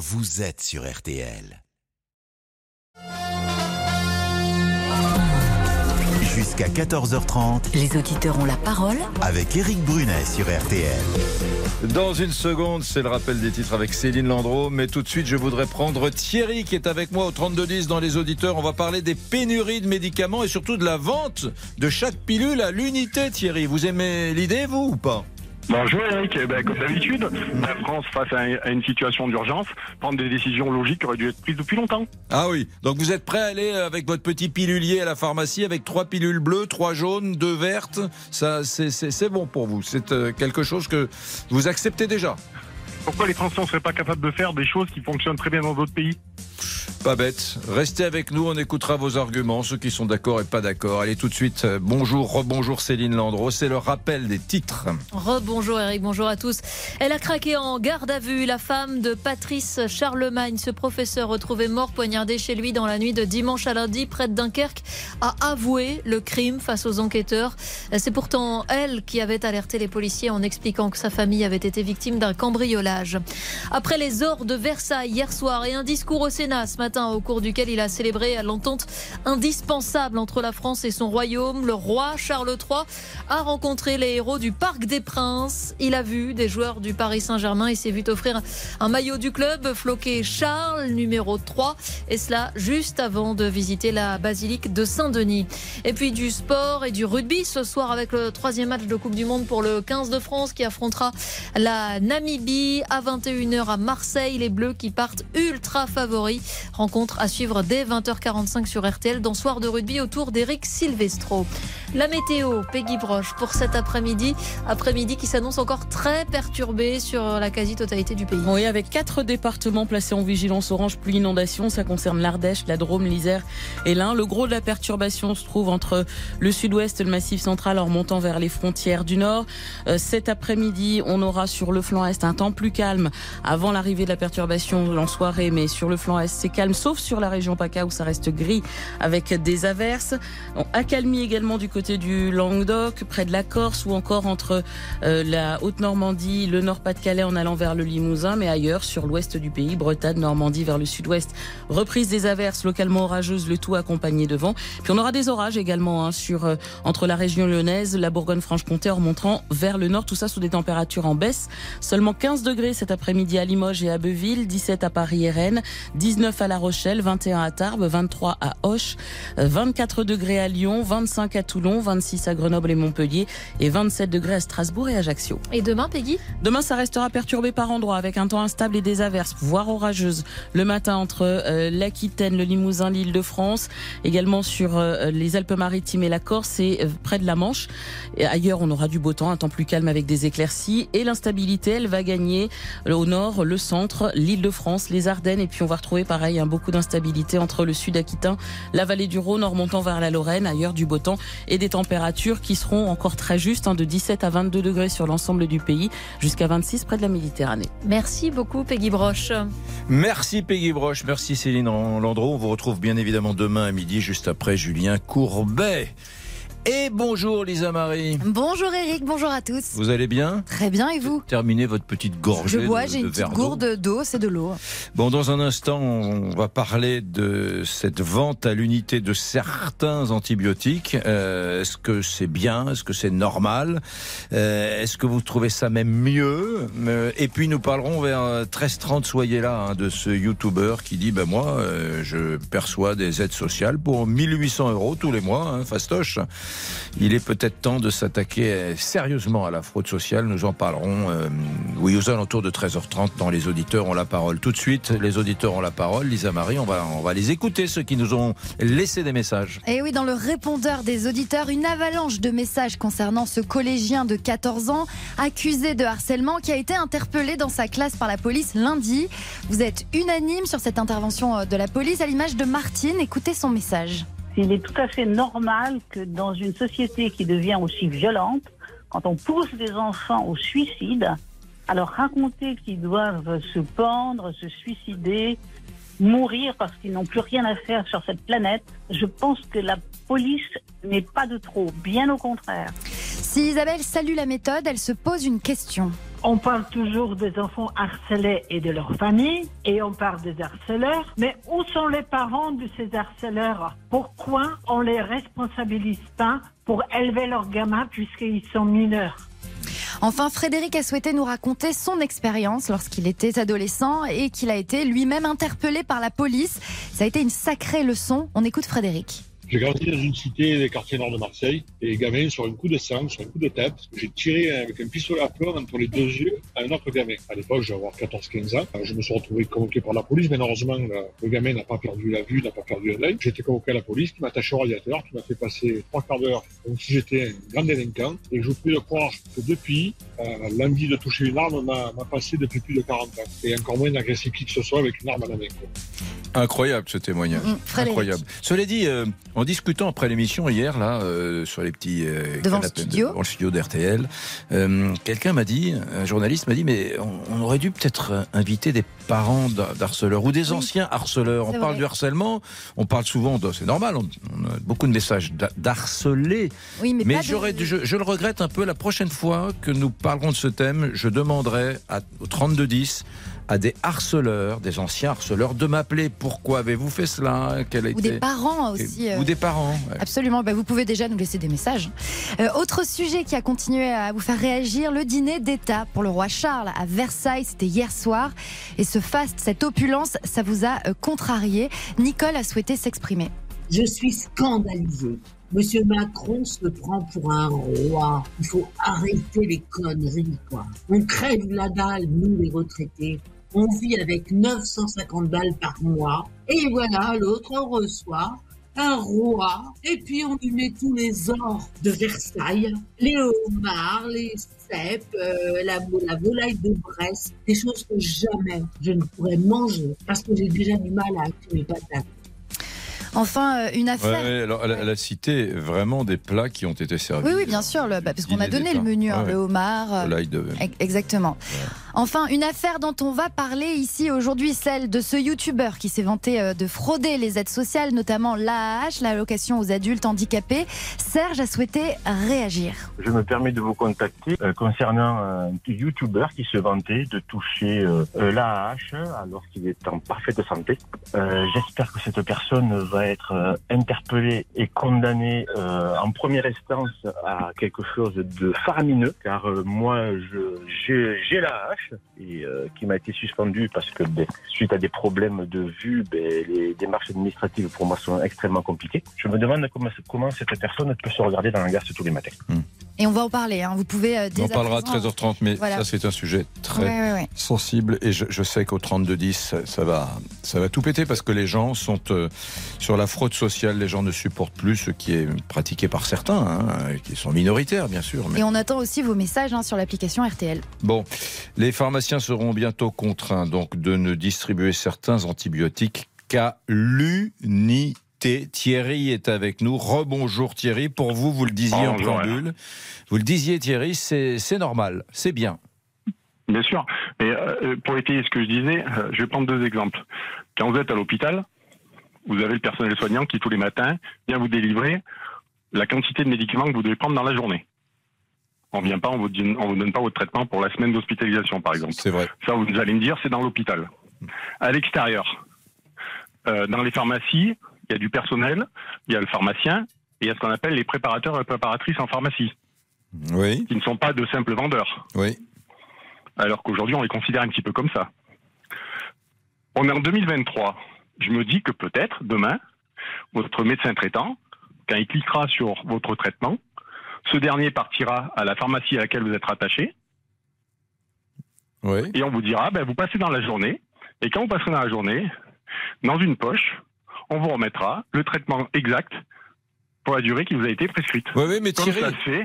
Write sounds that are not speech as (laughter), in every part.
vous êtes sur RTL. Jusqu'à 14h30 Les auditeurs ont la parole. avec Eric Brunet sur RTL. Dans une seconde, c'est le rappel des titres avec Céline Landreau. Mais tout de suite, je voudrais prendre Thierry qui est avec moi au 3210 dans les auditeurs. On va parler des pénuries de médicaments et surtout de la vente de chaque pilule à l'unité. Thierry, vous aimez l'idée, vous ou pas? Bonjour Eric, Eh ben, comme d'habitude, la France face à, à une situation d'urgence, prendre des décisions logiques qui auraient dû être prises depuis longtemps. Ah oui. Donc vous êtes prêt à aller avec votre petit pilulier à la pharmacie avec trois pilules bleues, trois jaunes, deux vertes? Ça, c'est bon pour vous. C'est euh, quelque chose que vous acceptez déjà? Pourquoi les Français ne seraient pas capables de faire des choses qui fonctionnent très bien dans d'autres pays? Pas bête. Restez avec nous, on écoutera vos arguments, ceux qui sont d'accord et pas d'accord. Allez tout de suite, euh, bonjour, rebonjour Céline Landreau, c'est le rappel des titres. Rebonjour Eric, bonjour à tous. Elle a craqué en garde à vue. La femme de Patrice Charlemagne, ce professeur retrouvé mort poignardé chez lui dans la nuit de dimanche à lundi près de Dunkerque, a avoué le crime face aux enquêteurs. C'est pourtant elle qui avait alerté les policiers en expliquant que sa famille avait été victime d'un cambriolage. Après les ors de Versailles hier soir et un discours au Sénat ce matin au cours duquel il a célébré l'entente indispensable entre la France et son royaume, le roi Charles III a rencontré les héros du Parc des Princes. Il a vu des joueurs du Paris Saint-Germain et s'est vu offrir un maillot du club floqué Charles numéro 3 et cela juste avant de visiter la basilique de Saint-Denis. Et puis du sport et du rugby ce soir avec le troisième match de Coupe du Monde pour le 15 de France qui affrontera la Namibie à 21h à Marseille. Les Bleus qui partent ultra favoris. Rencontre à suivre dès 20h45 sur RTL dans Soir de rugby autour d'Eric Silvestro. La météo, Peggy Broche, pour cet après-midi. Après-midi qui s'annonce encore très perturbé sur la quasi-totalité du pays. Oui, avec quatre départements placés en vigilance orange pluie inondation, ça concerne l'Ardèche, la Drôme, l'Isère et l'Ain. Le gros de la perturbation se trouve entre le sud-ouest et le massif central en remontant vers les frontières du nord. Euh, cet après-midi, on aura sur le flanc est un temps plus calme avant l'arrivée de la perturbation en soirée, mais sur le flanc c'est calme, sauf sur la région PACA où ça reste gris avec des averses. On accalmie également du côté du Languedoc, près de la Corse ou encore entre euh, la Haute-Normandie, le Nord-Pas-de-Calais en allant vers le Limousin, mais ailleurs sur l'ouest du pays, Bretagne, Normandie vers le sud-ouest. Reprise des averses localement orageuses, le tout accompagné de vent. Puis on aura des orages également hein, sur euh, entre la région lyonnaise, la Bourgogne-Franche-Comté en remontant vers le nord, tout ça sous des températures en baisse. Seulement 15 degrés cet après-midi à Limoges et à Beuville, 17 à Paris et Rennes, 19 à La Rochelle, 21 à Tarbes, 23 à Auch, euh, 24 degrés à Lyon, 25 à Toulon, 26 à Grenoble et Montpellier et 27 degrés à Strasbourg et Ajaccio. Et demain, Peggy? Demain, ça restera perturbé par endroits avec un temps instable et des averses, voire orageuses. Le matin entre euh, l'Aquitaine, le Limousin, l'île de France, également sur euh, les Alpes-Maritimes et la Corse et euh, près de la Manche. Et ailleurs, on aura du beau temps, un temps plus calme avec des éclaircies et l'instabilité, elle va gagner au nord, le centre, l'île de France, les Ardennes et puis on va retrouver pareil hein, beaucoup d'instabilité entre le sud aquitain, la vallée du Rhône en remontant vers la Lorraine, ailleurs du beau temps et des températures qui seront encore très justes, hein, de 17 à 22 degrés sur l'ensemble du pays, jusqu'à 26 près de la Méditerranée. Merci beaucoup, Peggy Broche. Merci Peggy Broche, merci Céline Landreau. On vous retrouve bien évidemment demain à midi, juste après Julien Courbet. Et bonjour Lisa Marie. Bonjour Eric, bonjour à tous. Vous allez bien? Très bien et vous? Terminez votre petite gorgée Je bois, j'ai une petite gourde d'eau, c'est de l'eau. Bon, dans un instant, on va parler de cette vente à l'unité de certains antibiotiques. Euh, Est-ce que c'est bien? Est-ce que c'est normal? Euh, Est-ce que vous trouvez ça même mieux? Euh, Et puis, nous parlerons vers 13h30, soyez là, hein, de ce YouTuber qui dit, ben moi, je perçois des aides sociales pour 1800 euros tous les mois, hein, fastoche. Il est peut-être temps de s'attaquer sérieusement à la fraude sociale. Nous en parlerons, euh, oui, aux alentours de 13h30 dans Les auditeurs ont la parole. Tout de suite, les auditeurs ont la parole. Lisa Marie, on va, on va les écouter, ceux qui nous ont laissé des messages. Et oui, dans le répondeur des auditeurs, une avalanche de messages concernant ce collégien de 14 ans accusé de harcèlement qui a été interpellé dans sa classe par la police lundi. Vous êtes unanime sur cette intervention euh, de la police à l'image de Martine. Écoutez son message. Il est tout à fait normal que dans une société qui devient aussi violente, quand on pousse des enfants au suicide, alors raconter qu'ils doivent se pendre, se suicider, mourir parce qu'ils n'ont plus rien à faire sur cette planète, je pense que la police n'est pas de trop, bien au contraire. Si Isabelle salue la méthode, elle se pose une question. On parle toujours des enfants harcelés et de leur famille, et on parle des harceleurs, mais où sont les parents de ces harceleurs? Pourquoi on les responsabilise pas pour élever leurs gamins puisqu'ils sont mineurs? Enfin, Frédéric a souhaité nous raconter son expérience lorsqu'il était adolescent et qu'il a été lui-même interpellé par la police. Ça a été une sacrée leçon. On écoute Frédéric. J'ai grandi dans une cité des quartiers nord de Marseille et gamin sur un coup de sang, sur un coup de tête, j'ai tiré avec un pistolet à plomb entre les deux yeux à un autre gamin. À l'époque, je vais avoir 14-15 ans. Je me suis retrouvé convoqué par la police, mais heureusement, le gamin n'a pas perdu la vue, n'a pas perdu un œil. J'ai été convoqué à la police qui m'a attaché au radiateur, qui m'a fait passer trois quarts d'heure comme si j'étais un grand délinquant. Et je vous prie de croire que depuis, euh, l'envie de toucher une arme m'a passé depuis plus de 40 ans. Et encore moins d'agresser qui que ce soit avec une arme à la main. Incroyable ce témoignage. Mmh, Incroyable. Cela dit, euh, en discutant après l'émission hier, là, euh, sur les petits euh, devant, le studio. devant le studio d'RTL, euh, quelqu'un m'a dit, un journaliste m'a dit, mais on, on aurait dû peut-être euh, inviter des parents d'har- d'harceleurs ou des Oui. anciens harceleurs. On parle du harcèlement, on parle souvent, de- c'est normal, on, on a beaucoup de messages d'harceler. Oui, mais, Mais de- j'aurais, je le regrette un peu. La prochaine fois que nous parlerons de ce thème, je demanderai à, au 3210 à des harceleurs, des anciens harceleurs, de m'appeler. Pourquoi avez-vous fait cela? Quel a ou été- des parents aussi. euh, Ou des parents. ouais. Absolument, bah, vous pouvez déjà nous laisser des messages. Euh, autre sujet qui a continué à vous faire réagir, le dîner d'État pour le roi Charles à Versailles, c'était hier soir. Et ce faste, cette opulence, ça vous a euh, contrarié. Nicole a souhaité s'exprimer. Je suis scandalisée. Monsieur Macron se prend pour un roi. Il faut arrêter les conneries, quoi. On crève la dalle, nous les retraités. On vit avec 950 balles par mois. Et voilà, l'autre, on reçoit un roi. Et puis on lui met tous les ors de Versailles. Les homards, les cèpes, euh, la, la volaille de Brest. Des choses que jamais je ne pourrais manger. Parce que j'ai déjà du mal à acheter mes patates. Enfin, euh, une affaire. ouais, alors, elle, a- elle a cité vraiment des plats qui ont été servis. Oui, oui, bien sûr, le- bah, parce qu'on a Dîner donné le menu, hein, Ouais, le homard. euh, de- Exactement. Enfin, une affaire dont on va parler ici aujourd'hui, celle de ce youtubeur qui s'est vanté euh, de frauder les aides sociales, notamment l'AAH, l'allocation aux adultes handicapés. Serge a souhaité réagir. Je me permets de vous contacter euh, concernant un YouTuber qui se vantait de toucher euh, euh, l'AAH alors qu'il est en parfaite santé. Euh, J'espère que cette personne va être euh, interpellée et condamnée euh, en première instance à quelque chose de faramineux, car euh, moi, j'ai j'ai l'AAH et qui m'a été suspendu parce que ben, suite à des problèmes de vue, ben, les démarches administratives pour moi sont extrêmement compliquées. Je me demande comment, cette personne peut se regarder dans la glace tous les matins. Et on va en parler. hein. Vous pouvez euh, dès On à parlera à présent- 13h30, mais Voilà. ça c'est un sujet très Ouais, ouais, ouais. sensible et je, je sais qu'au 3210 ça, ça va ça va tout péter parce que les gens sont euh, sur la fraude sociale, les gens ne supportent plus ce qui est pratiqué par certains, hein, qui sont minoritaires bien sûr. Mais Et on attend aussi vos messages hein, sur l'application RTL. bon, les pharmaciens seront bientôt contraints donc de ne distribuer certains antibiotiques qu'à l'unité. Thierry est avec nous. Rebonjour Thierry. Pour vous, vous le disiez en préambule. Vous le disiez Thierry, c'est normal, c'est bien. Bien sûr. Mais euh, pour étayer ce que je disais, euh, je vais prendre deux exemples. Quand vous êtes à l'hôpital, vous avez le personnel soignant qui tous les matins vient vous délivrer la quantité de médicaments que vous devez prendre dans la journée. On vient pas, on vous donne, on vous donne pas votre traitement pour la semaine d'hospitalisation, par exemple. C'est vrai. Ça, vous allez me dire, c'est dans l'hôpital. À l'extérieur, euh, dans les pharmacies, il y a du personnel, il y a le pharmacien, et il y a ce qu'on appelle les préparateurs et préparatrices en pharmacie, Oui, qui ne sont pas de simples vendeurs oui. alors qu'aujourd'hui on les considère un petit peu comme ça. On est en 2023. Je me dis que peut-être demain, votre médecin traitant, quand il cliquera sur votre traitement, ce dernier partira à la pharmacie à laquelle vous êtes rattaché Oui. et on vous dira, ben, vous passez dans la journée et quand vous passerez dans la journée, dans une poche, on vous remettra le traitement exact pour la durée qui vous a été prescrite. Oui, oui, mais Comme Thierry.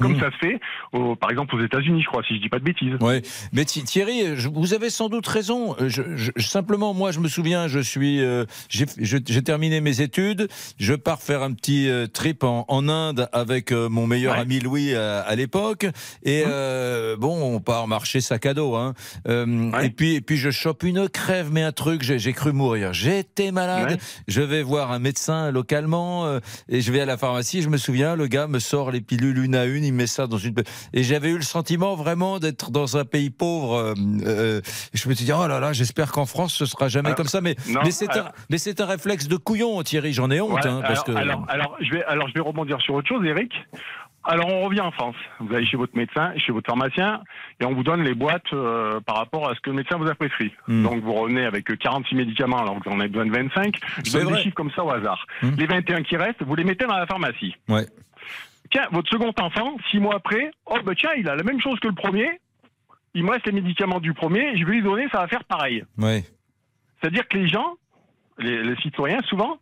Comme Mmh. ça se fait, au- par exemple aux États-Unis, je crois, si je dis pas de bêtises. Ouais, mais Thi- Thierry, je- vous avez sans doute raison. Je, je- simplement, moi, je me souviens, je suis, euh, j'ai terminé mes études, je pars faire un petit euh, trip en, en Inde avec euh, mon meilleur Ouais. ami Louis euh, à l'époque, et euh, bon, on part marcher sac à dos, hein. Euh, Ouais. Et puis, et puis je chope une crève, mais un truc, j'ai cru mourir. J'étais malade. Ouais. Je vais voir un médecin localement euh, et je vais à la pharmacie. Je me souviens, le gars me sort les pilules une à une. Il met ça dans une. Et j'avais eu le sentiment vraiment d'être dans un pays pauvre. euh, euh, je me suis dit, oh là là, j'espère qu'en France, ce sera jamais Alors, comme ça. Mais, non, mais c'est un, alors- réflexe de couillon, Thierry. J'en ai honte, Ouais, hein, parce alors, que. alors, je vais, alors, je vais rebondir sur autre chose, Eric. Alors, on revient en France. Vous allez chez votre médecin, chez votre pharmacien, et on vous donne les boîtes euh, par rapport à ce que le médecin vous a prescrit. Hmm. Donc, vous revenez avec euh, 46 médicaments, alors que vous en avez besoin de 25. Je donne vrai. des chiffres comme ça au hasard. Hmm. Les 21 qui restent, vous les mettez dans la pharmacie. Ouais. Tiens, votre second enfant, six mois après, oh, ben tiens, il a la même chose que le premier. Il me reste les médicaments du premier, je vais lui donner, ça va faire pareil. Ouais. C'est-à-dire que les gens, les, les citoyens, souvent,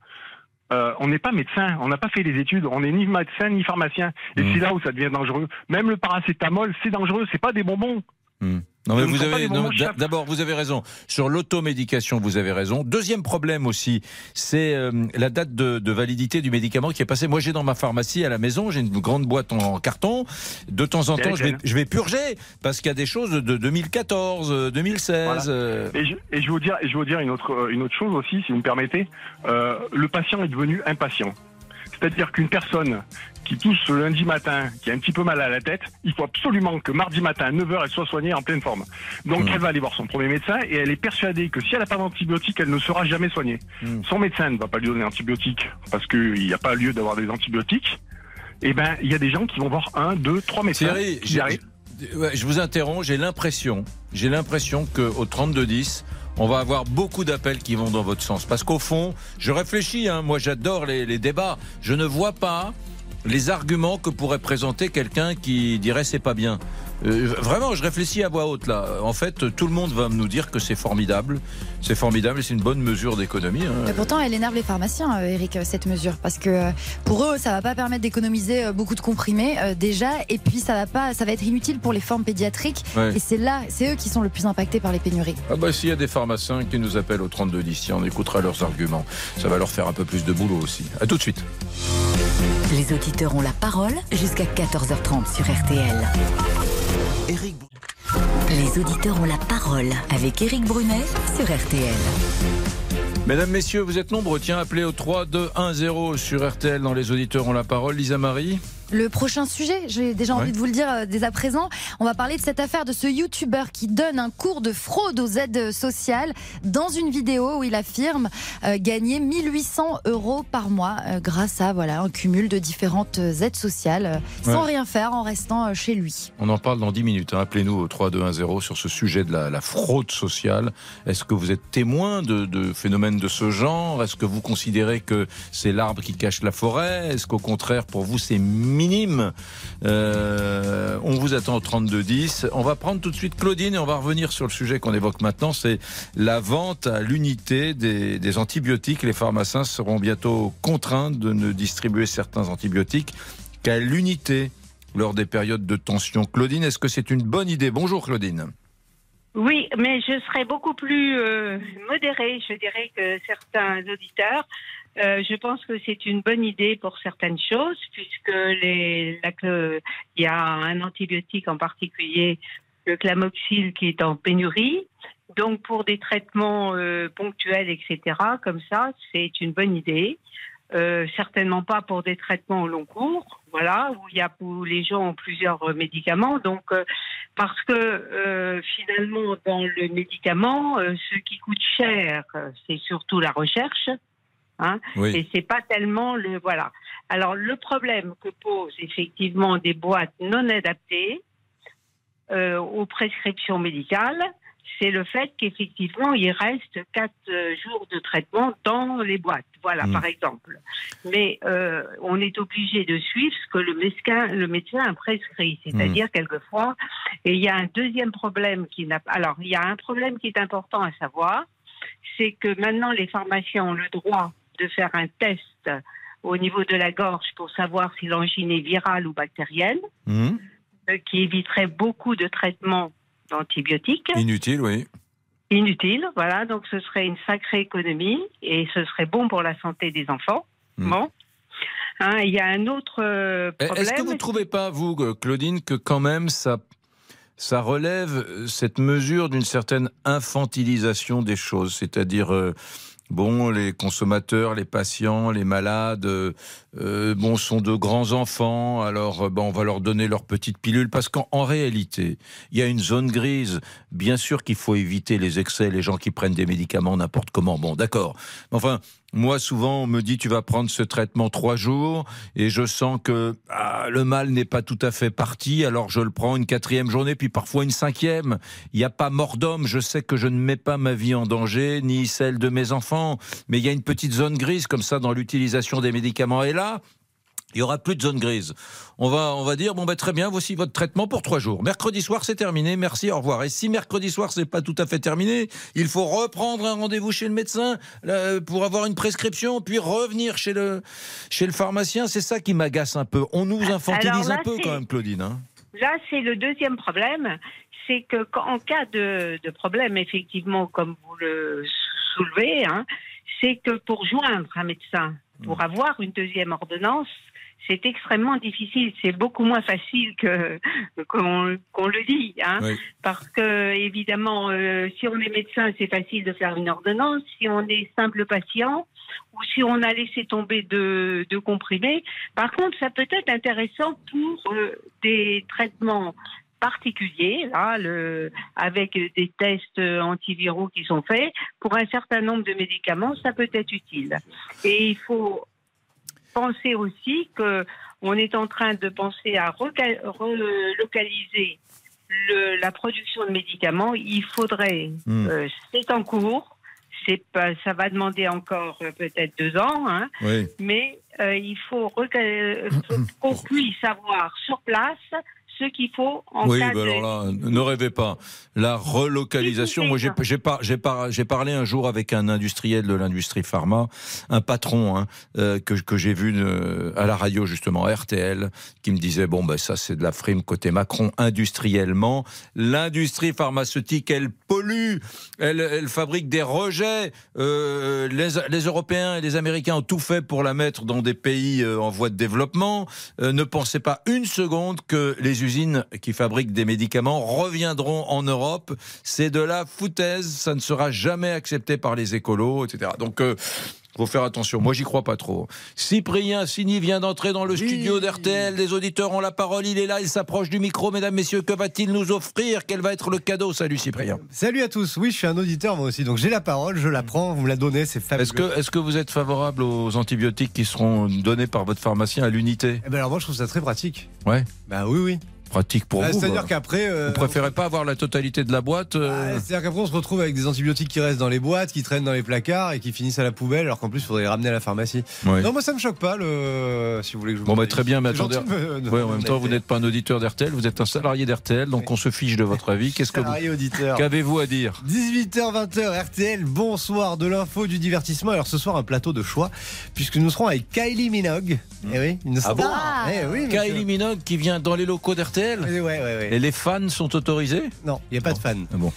euh, on n'est pas médecin, on n'a pas fait les études, on n'est ni médecin ni pharmacien. Et Mm. c'est là où ça devient dangereux. Même le paracétamol, c'est dangereux, c'est pas des bonbons. Hmm. Non, mais vous avez d'abord vous avez raison sur l'automédication, vous avez raison. Deuxième problème aussi, c'est euh, la date de, de validité du médicament qui est passée. Moi, j'ai dans ma pharmacie à la maison, j'ai une grande boîte en carton. De temps en temps, je vais, laquelle? je vais purger parce qu'il y a des choses de 2014, euh, 2016. Voilà. euh, Et je, et je vais vous dire, et je vais vous dire une autre, euh, une autre chose aussi, si vous me permettez. Euh, le patient est devenu impatient. C'est-à-dire qu'une personne qui tousse le lundi matin, qui a un petit peu mal à la tête, il faut absolument que mardi matin à 9h, elle soit soignée en pleine forme. Donc Mm. elle va aller voir son premier médecin et elle est persuadée que si elle n'a pas d'antibiotiques, elle ne sera jamais soignée. Mm. Son médecin ne va pas lui donner d'antibiotiques parce qu'il n'y a pas lieu d'avoir des antibiotiques. Eh ben, il y a des gens qui vont voir un, deux, trois médecins. Thierry, qui j'ai- arrivent. ouais, je vous interromps. J'ai l'impression, j'ai l'impression que au 32 10. On va avoir beaucoup d'appels qui vont dans votre sens. Parce qu'au fond, je réfléchis, hein, moi j'adore les, les débats. Je ne vois pas les arguments que pourrait présenter quelqu'un qui dirait c'est pas bien. Euh, vraiment, je réfléchis à voix haute là. En fait, tout le monde va nous dire que c'est formidable. C'est formidable et c'est une bonne mesure d'économie. hein. Mais pourtant, elle énerve les pharmaciens, euh, Eric, euh, cette mesure, parce que pour eux, ça va pas permettre d'économiser beaucoup de comprimés euh, déjà, et puis ça va pas, ça va être inutile pour les formes pédiatriques. Ouais. Et c'est là, c'est eux qui sont le plus impactés par les pénuries. Ah bah s'il y a des pharmaciens qui nous appellent au 32 10, on écoutera leurs arguments. Ça va leur faire un peu plus de boulot aussi. À tout de suite. Les auditeurs ont la parole jusqu'à 14h30 sur RTL. Les auditeurs ont la parole avec Éric Brunet sur RTL. Mesdames, Messieurs, vous êtes nombreux. Tiens, appelez au 3 2 1 0 sur RTL dans les auditeurs ont la parole. Lisa Marie. Le prochain sujet, j'ai déjà Ouais. envie de vous le dire euh, dès à présent, on va parler de cette affaire de ce youtubeur qui donne un cours de fraude aux aides sociales dans une vidéo où il affirme euh, gagner 1800 euros par mois euh, grâce à voilà un cumul de différentes euh, aides sociales euh, sans Ouais. rien faire en restant chez lui. On en parle dans 10 minutes. hein. Appelez-nous au 3 2 1 0 sur ce sujet de la, la fraude sociale. Est-ce que vous êtes témoin de, de phénomènes de ce genre? Est-ce que vous considérez que c'est l'arbre qui cache la forêt? Est-ce qu'au contraire, pour vous, c'est Euh, On vous attend au 32 10. On va prendre tout de suite Claudine et on va revenir sur le sujet qu'on évoque maintenant. C'est la vente à l'unité des, des antibiotiques. Les pharmaciens seront bientôt contraints de ne distribuer certains antibiotiques qu'à l'unité lors des périodes de tension. Claudine, est-ce que c'est une bonne idée? Bonjour Claudine. Oui, mais je serais beaucoup plus euh, modérée, je dirais, que certains auditeurs. Euh, je pense que c'est une bonne idée pour certaines choses, puisque il y a un antibiotique en particulier, le clamoxyl, qui est en pénurie. Donc, pour des traitements euh, ponctuels, etc., comme ça, c'est une bonne idée. Euh, certainement pas pour des traitements au long cours, voilà, où il y a où les gens ont plusieurs euh, médicaments. Donc, euh, parce que euh, finalement, dans le médicament, euh, ce qui coûte cher, euh, c'est surtout la recherche. Hein, Oui. Et c'est pas tellement le voilà. Alors le problème que posent effectivement des boîtes non adaptées euh, aux prescriptions médicales, c'est le fait qu'effectivement il reste quatre euh, jours de traitement dans les boîtes. Voilà, Mm. par exemple. Mais euh, on est obligé de suivre ce que le médecin, le médecin a prescrit, c'est-à-dire quelquefois. Et il y a un deuxième problème qui n'a. Alors il y a un problème qui est important à savoir, c'est que maintenant les pharmaciens ont le droit de faire un test au niveau de la gorge pour savoir si l'angine est virale ou bactérienne, Hmm euh, qui éviterait beaucoup de traitements d'antibiotiques Inutile, oui. inutiles. Voilà, donc ce serait une sacrée économie et ce serait bon pour la santé des enfants. Bon. Hein, il y a un autre euh, problème. Hmm. Est-ce que vous ne trouvez pas, vous, euh, Claudine, que quand même ça, ça relève euh, cette mesure d'une certaine infantilisation des choses? C'est-à-dire, euh, bon, les consommateurs, les patients, les malades, euh, bon, sont de grands enfants. Alors, bon, on va leur donner leur petite pilule parce qu'en réalité, il y a une zone grise. Bien sûr qu'il faut éviter les excès, les gens qui prennent des médicaments n'importe comment. Bon, d'accord. Enfin, moi, souvent, on me dit tu vas prendre ce traitement trois jours et je sens que ah, le mal n'est pas tout à fait parti. Alors, je le prends une quatrième journée, puis parfois une cinquième. Il n'y a pas mort d'homme. Je sais que je ne mets pas ma vie en danger, ni celle de mes enfants. Mais il y a une petite zone grise comme ça dans l'utilisation des médicaments. Et là, il y aura plus de zone grise. On va, on va dire bon ben très bien, voici votre traitement pour trois jours. Mercredi soir c'est terminé, merci, au revoir. Et si mercredi soir c'est pas tout à fait terminé, il faut reprendre un rendez-vous chez le médecin pour avoir une prescription, puis revenir chez le chez le pharmacien. C'est ça qui m'agace un peu. On nous infantilise un peu quand même, Claudine. Hein. là c'est le deuxième problème, c'est que en cas de, problème effectivement comme vous le soulevez, hein, c'est que pour joindre un médecin, pour mmh. avoir une deuxième ordonnance, c'est extrêmement difficile. C'est beaucoup moins facile que qu'on le dit, hein. Parce que évidemment, euh, si on est médecin, c'est facile de faire une ordonnance. Si on est simple patient ou si on a laissé tomber de, de comprimés, par contre, ça peut être intéressant pour euh, des traitements particuliers, là, le, avec des tests antiviraux qui sont faits, pour un certain nombre de médicaments, ça peut être utile. Et il faut penser aussi que on est en train de penser à relocaliser la production de médicaments. Il faudrait, hmm. euh, c'est en cours, c'est pas, ça va demander encore euh, peut-être deux ans, hein, mais euh, il faut qu'on (coughs) puisse avoir sur place ce qu'il faut en oui, cas ben alors là, ne rêvez pas. La relocalisation, moi j'ai parlé un jour avec un industriel de l'industrie pharma, un patron hein, euh, que, que j'ai vu euh, à la radio justement, RTL, qui me disait, bon ben ça c'est de la frime côté Macron, industriellement, l'industrie pharmaceutique, elle pollue, elle, elle fabrique des rejets, euh, les, les, Européens et les Américains ont tout fait pour la mettre dans des pays en voie de développement, ne pensez pas une seconde que les usines qui fabriquent des médicaments reviendront en Europe. C'est de la foutaise, ça ne sera jamais accepté par les écolos, etc. Donc, euh, faut faire attention. Moi, j'y crois pas trop. Cyprien Sini vient d'entrer dans le studio d'RTL. Les auditeurs ont la parole. Il est là. Il s'approche du micro. Mesdames, messieurs, que va-t-il nous offrir? Quel va être le cadeau? Salut, Cyprien. Salut à tous. Oui, je suis un auditeur, moi aussi. Donc, j'ai la parole. Je la prends. Vous me la donnez. C'est fabuleux. Est-ce que, est que vous êtes favorable aux antibiotiques qui seront donnés par votre pharmacien à l'unité? Eh ben Alors, moi, je trouve ça très pratique. Ouais. Bah oui, oui pratique pour bah, vous. C'est-à-dire qu'après. Euh, vous préférez pas avoir la totalité de la boîte euh bah, C'est-à-dire qu'après, on se retrouve avec des antibiotiques qui restent dans les boîtes, qui traînent dans les placards et qui finissent à la poubelle, alors qu'en plus, il faudrait les ramener à la pharmacie. Non, moi, ça me choque pas, le... si vous voulez que je vous Bon, bah, très bien, mais attendez. en même temps, vous n'êtes pas un auditeur d'RTL, vous êtes un salarié d'RTL, donc on se fiche de votre avis. Qu'est-ce que vous. auditeur. Qu'avez-vous à dire? 18h, 20h, RTL, bonsoir, de l'info, du divertissement. Alors, ce soir, un plateau de choix, puisque nous serons avec Kylie Minogue. Eh oui, une ah Bon eh oui, Kylie Minogue qui vient dans les locaux d'RTL ouais, ouais, ouais. Et les fans sont autorisés? Non, il n'y a pas de fans. Ah bon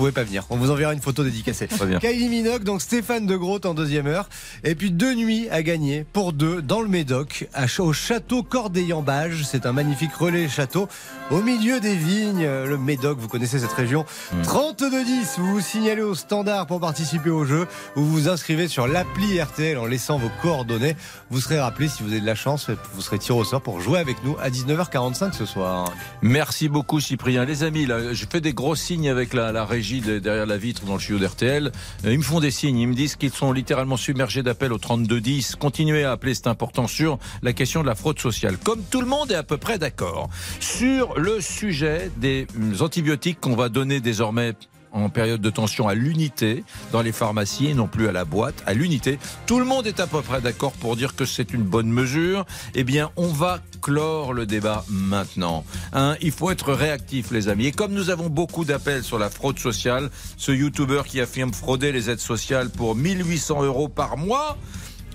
pouvez pas venir. On vous enverra une photo dédicacée. Très bien. Kylie Minogue, donc Stéphane de Groot en deuxième heure. Et puis deux nuits à gagner pour deux dans le Médoc, au château Cordeillan-Bage. C'est un magnifique relais château au milieu des vignes. Le Médoc, vous connaissez cette région. 32 10, vous vous signalez au standard pour participer au jeu. Vous vous inscrivez sur l'appli RTL en laissant vos coordonnées. Vous serez rappelé si vous avez de la chance. Vous serez tiré au sort pour jouer avec nous à 19h45 ce soir. Merci beaucoup Cyprien. Les amis, là, je fais des gros signes avec la, la derrière la vitre dans le studio d'RTL. Euh, ils me font des signes, ils me disent qu'ils sont littéralement submergés d'appels au 3210. Continuez à appeler, c'est important, sur la question de la fraude sociale. Comme tout le monde est à peu près d'accord sur le sujet des antibiotiques qu'on va donner désormais en période de tension à l'unité dans les pharmacies et non plus à la boîte, à l'unité. Tout le monde est à peu près d'accord pour dire que c'est une bonne mesure. Eh bien, on va clore le débat maintenant. Hein, il faut être réactif, les amis. Et comme nous avons beaucoup d'appels sur la fraude sociale, ce YouTuber qui affirme frauder les aides sociales pour 1800 euros par mois,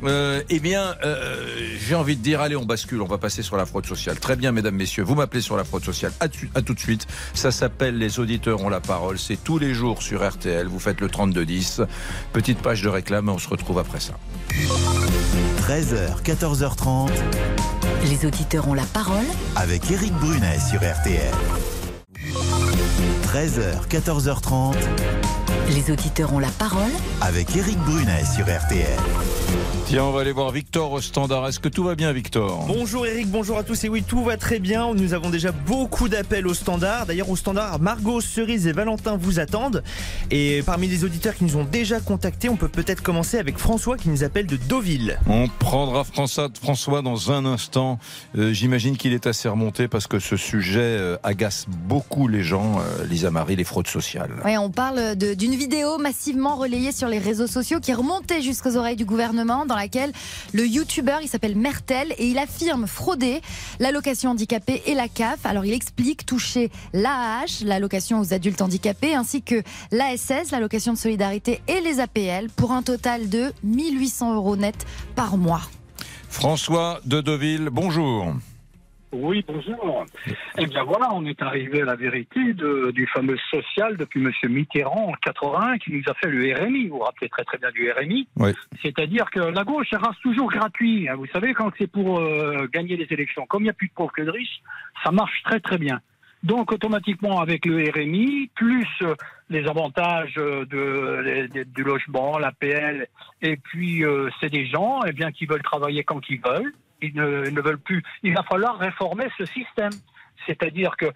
euh, eh bien, euh, j'ai envie de dire, allez, on bascule, on va passer sur la fraude sociale. Très bien, mesdames, messieurs, vous m'appelez sur la fraude sociale. À, tout de suite. Ça s'appelle Les auditeurs ont la parole. C'est tous les jours sur RTL. Vous faites le 3210. Petite page de réclame, on se retrouve après ça. 13h, 14h30. Les auditeurs ont la parole avec Eric Brunet sur RTL. 13h, 14h30. Les auditeurs ont la parole avec Eric Brunet sur RTL. Tiens, on va aller voir Victor au standard. Est-ce que tout va bien, Victor? Bonjour Eric, bonjour à tous. Et oui, tout va très bien. Nous avons déjà beaucoup d'appels au standard. D'ailleurs, au standard, Margot, Cerise et Valentin vous attendent. Et parmi les auditeurs qui nous ont déjà contactés, on peut peut-être commencer avec François qui nous appelle de Deauville. On prendra François, François dans un instant. Euh, J'imagine qu'il est assez remonté parce que ce sujet euh, agace beaucoup les gens, euh, Lisa Marie, les fraudes sociales. Ouais, on parle d'une vidéo massivement relayée sur les réseaux sociaux qui remontait jusqu'aux oreilles du gouvernement, dans laquelle le youtubeur, il s'appelle Mertel, et il affirme frauder l'allocation handicapée et la CAF. Alors il explique toucher l'AAH, l'allocation aux adultes handicapés, ainsi que l'ASS, l'allocation de solidarité, et les APL, pour un total de 1800 euros net par mois. François de Deauville, bonjour. Oui, bonjour. Eh bien voilà, on est arrivé à la vérité de- du fameux social depuis M. Mitterrand en 81 qui nous a fait le RMI. Vous vous rappelez très très bien du RMI. Oui. C'est-à-dire que la gauche elle reste toujours gratuit. hein. Vous savez, quand c'est pour euh, gagner les élections, comme il n'y a plus de pauvres que de riches, ça marche très très bien. Donc automatiquement avec le RMI, plus euh, les avantages euh, de, du logement, l'APL, et puis euh, c'est des gens eh bien, qui veulent travailler quand ils veulent. Ils ne, ne veulent plus. Il va falloir réformer ce système. C'est-à-dire que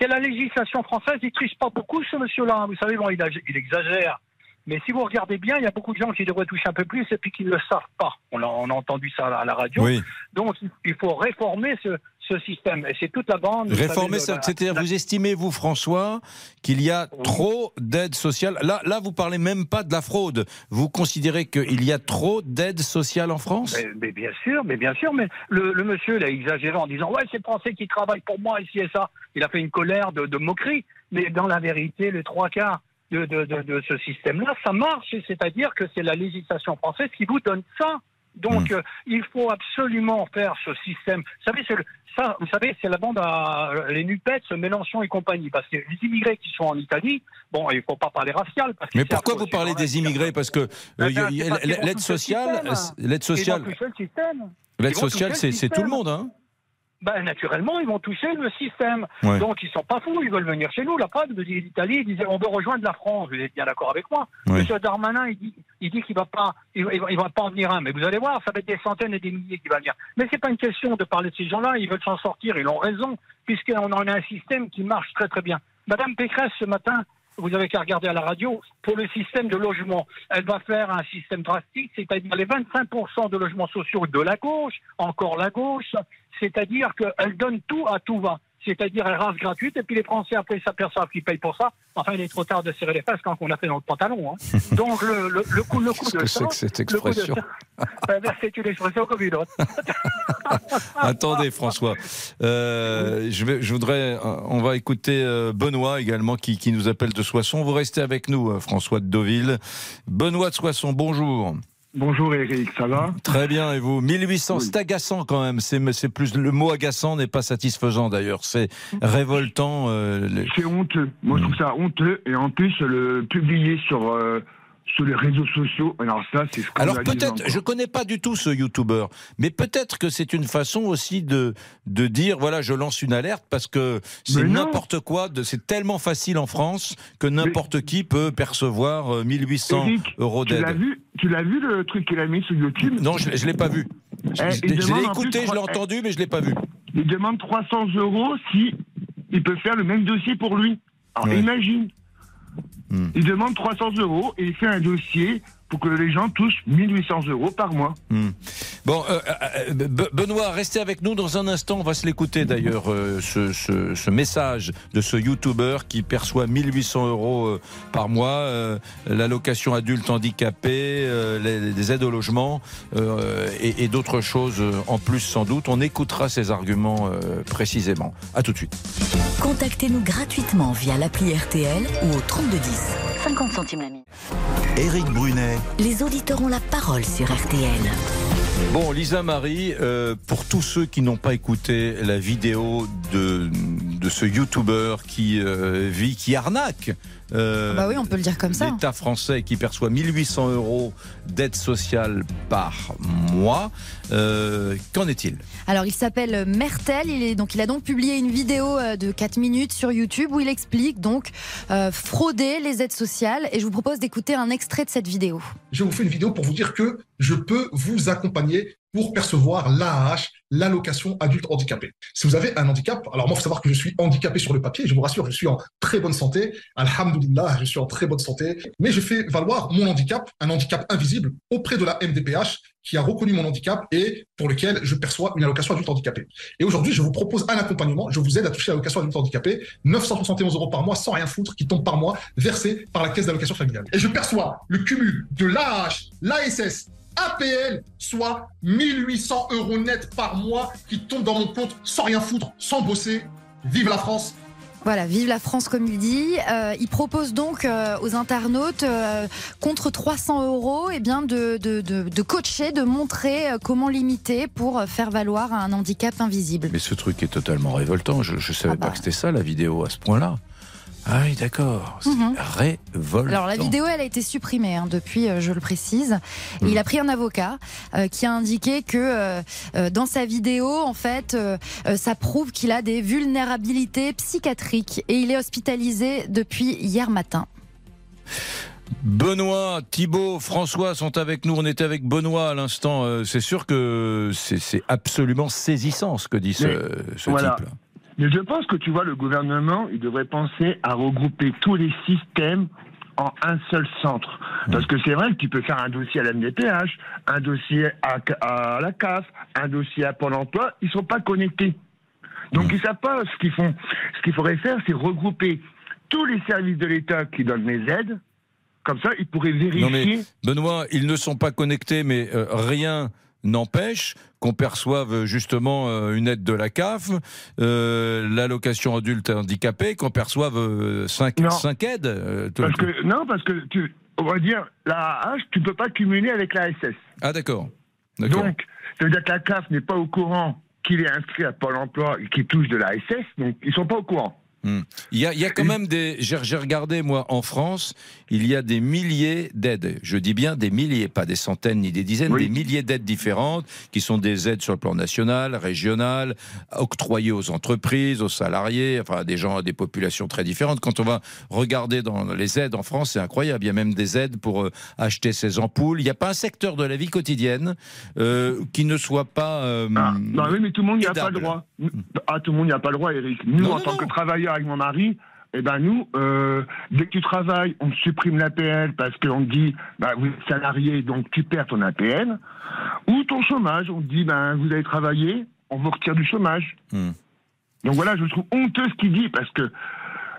c'est la législation française, il triche pas beaucoup ce monsieur-là. Vous savez, bon, il, ag- il exagère. Mais si vous regardez bien, il y a beaucoup de gens qui devraient toucher un peu plus et puis qui ne le savent pas. On a, on a entendu ça à la, radio. Oui. Donc, il faut réformer ce, ce système. Et c'est toute la bande. Réformer, c'est-à-dire, vous estimez, vous, François, qu'il y a trop d'aides sociales Là, là, vous parlez même pas de la fraude. Vous considérez qu'il y a trop d'aides sociales en France? Mais, mais bien sûr, mais bien sûr, mais le, le monsieur il a exagéré en disant ouais c'est le Français qui travaille pour moi ici et ça. Il a fait une colère de, de moquerie, mais dans la vérité, les trois quarts de, de, de, de ce système-là, ça marche, c'est-à-dire que c'est la législation française qui vous donne ça. Donc euh, il faut absolument faire ce système. Vous savez, c'est le- ça, vous savez, c'est la bande à les Nupets, Mélenchon et compagnie, parce que les immigrés qui sont en Italie, bon, il faut pas parler racial. Parce que Mais pourquoi vous parlez des immigrés Parce que euh, ben, vont l'aide sociale, euh, l'aide sociale, l'aide sociale, c'est tout le monde, hein Ben, naturellement, ils vont toucher le système. Ouais. Donc, ils sont pas fous, ils veulent venir chez nous. La preuve de l'Italie, ils disaient on veut rejoindre la France. Vous êtes bien d'accord avec moi? Ouais. Monsieur Darmanin, il dit, il dit qu'il va pas, il, va- il va- il va pas en venir un. Mais vous allez voir, ça va être des centaines et des milliers qui vont venir. Mais c'est pas une question de parler de ces gens-là. Ils veulent s'en sortir. Ils ont raison, puisqu'on en a un système qui marche très très bien. Madame Pécresse, ce matin, vous avez qu'à regarder à la radio, pour le système de logement, elle va faire un système drastique, c'est-à-dire les 25% de logements sociaux de la gauche, encore la gauche, c'est-à-dire qu'elle donne tout à tout va. C'est-à-dire elle rase gratuite et puis les Français après s'aperçoivent qu'ils payent pour ça. Enfin, il est trop tard de serrer les fesses quand on a fait dans le pantalon. hein. (laughs) Donc le, le, le coup, le coup Qu'est-ce de que ça, c'est que cette expression (laughs) Eh ben, c'est une expression comme une autre. (laughs) Attendez, François. Euh, je, vais, je voudrais. euh, On va écouter euh, Benoît également qui, qui nous appelle de Soissons. Vous restez avec nous, euh, François de Deauville. Benoît de Soissons, bonjour. Bonjour Eric, ça va? Très bien, et vous? 1800, c'est agaçant quand même. C'est c'est plus le mot agaçant n'est pas satisfaisant d'ailleurs. C'est révoltant. euh, les- C'est honteux. Moi, je trouve ça honteux. Et en plus, le publier sur, euh, sur les réseaux sociaux, alors ça, c'est Alors peut-être, je connais pas du tout ce youtubeur, mais peut-être que c'est une façon aussi de de dire voilà, je lance une alerte parce que c'est n'importe quoi, c'est tellement facile en France que n'importe qui peut percevoir euh, 1800 Eric, euros tu d'aide. l'as vu, tu l'as vu le truc qu'il a mis sur YouTube? Non, je, je l'ai pas vu. Je, Eh, je- l'ai plus écouté, je l'ai entendu, mais je l'ai pas vu. Il demande 300 euros si il peut faire le même dossier pour lui. Alors Ouais. imagine. Hmm. Il demande 300 euros et il fait un dossier pour que les gens touchent 1800 euros par mois. Hmm. Bon, euh, euh, Be- Benoît, restez avec nous dans un instant. On va se l'écouter d'ailleurs, euh, ce, ce- ce message de ce YouTuber qui perçoit 1800 euros euh, par mois, euh, l'allocation adulte handicapé, euh, les, les aides au logement euh, et, et d'autres choses euh, en plus sans doute. On écoutera ces arguments euh, précisément. À tout de suite. Contactez-nous gratuitement via l'appli RTL ou au 3210. 50 centimes la minute. Éric Brunet, Les auditeurs ont la parole sur RTL. Bon, Lisa Marie, euh, pour tous ceux qui n'ont pas écouté la vidéo de, de ce YouTuber qui euh, vit, qui arnaque. Euh, Bah oui, on peut le dire comme ça. L'État français qui perçoit 1800 euros d'aide sociale par mois. Euh, Qu'en est-il? Alors, il s'appelle Mertel. Il, est, donc, il a donc publié une vidéo euh, de 4 minutes sur YouTube où il explique donc euh, frauder les aides sociales. Et je vous propose d'écouter un extrait de cette vidéo. je vous fais une vidéo pour vous dire que je peux vous accompagner pour percevoir l'AAH, l'allocation adulte handicapé. Si vous avez un handicap, alors moi, il faut savoir que je suis handicapé sur le papier, je vous rassure, je suis en très bonne santé, alhamdoulilah, je suis en très bonne santé, mais je fais valoir mon handicap, un handicap invisible, auprès de la MDPH, qui a reconnu mon handicap et pour lequel je perçois une allocation adulte handicapé. Et aujourd'hui, je vous propose un accompagnement, je vous aide à toucher l'allocation adulte handicapé, 971 euros par mois, sans rien foutre, qui tombe par mois, versé par la caisse d'allocation familiale. Et je perçois le cumul de l'AAH, l'ASS, APL, soit 1800 euros net par mois qui tombent dans mon compte sans rien foutre, sans bosser. Vive la France Voilà, vive la France comme il dit. Euh, il propose donc euh, aux internautes euh, contre 300 euros eh bien de, de, de, de coacher, de montrer comment limiter pour faire valoir un handicap invisible. Mais ce truc est totalement révoltant. Je ne savais pas que c'était ça la vidéo à ce point-là. Ah oui, d'accord. C'est Mhm. révoltant. Alors la vidéo, elle a été supprimée hein, depuis, euh, je le précise. Il a pris un avocat euh, qui a indiqué que euh, euh, dans sa vidéo, en fait, ça prouve qu'il a des vulnérabilités psychiatriques et il est hospitalisé depuis hier matin. Benoît, Thibault, François sont avec nous. On était avec Benoît à l'instant. C'est sûr que c'est absolument saisissant ce que dit ce, Mais, ce voilà. type. Mais je pense que tu vois, le gouvernement, il devrait penser à regrouper tous les systèmes en un seul centre. Parce que c'est vrai que tu peux faire un dossier à la MDPH, un dossier à, à la CAF, un dossier à Pôle emploi, ils sont pas connectés. Donc ils savent pas ce qu'ils font. Ce qu'il faudrait faire, c'est regrouper tous les services de l'État qui donnent les aides. Comme ça, ils pourraient vérifier. Non mais Benoît, ils ne sont pas connectés, mais euh, rien n'empêche qu'on perçoive justement euh, une aide de la CAF, euh, l'allocation adulte handicapé, qu'on perçoive 5 Non. cinq aides. euh, Parce que, non, parce que tu, on va dire, la AH, tu peux pas cumuler avec la SS. Ah d'accord. Donc, ça veut dire que la CAF n'est pas au courant qu'il est inscrit à Pôle emploi et qu'il touche de la SS, donc ils sont pas au courant. Il y, a, il y a quand même des. J'ai regardé, moi, en France, il y a des milliers d'aides. Je dis bien des milliers, pas des centaines ni des dizaines, des milliers d'aides différentes qui sont des aides sur le plan national, régional, octroyées aux entreprises, aux salariés, enfin à des gens, à des populations très différentes. Quand on va regarder dans les aides en France, c'est incroyable. Il y a même des aides pour euh, acheter ses ampoules. Il n'y a pas un secteur de la vie quotidienne euh, qui ne soit pas. euh, Non, oui, mais tout le monde n'y a pas le droit. Ah, tout le monde n'y a pas le droit, Eric. Nous, Non, en non, tant non. que travailleurs avec mon mari, eh ben nous, euh, dès que tu travailles, on supprime l'APL parce qu'on te dit, bah, vous êtes salarié, donc tu perds ton APL. Ou ton chômage, on te dit, ben, vous avez travaillé, on vous retire du chômage. Hmm. Donc voilà, je trouve honteux ce qu'il dit parce que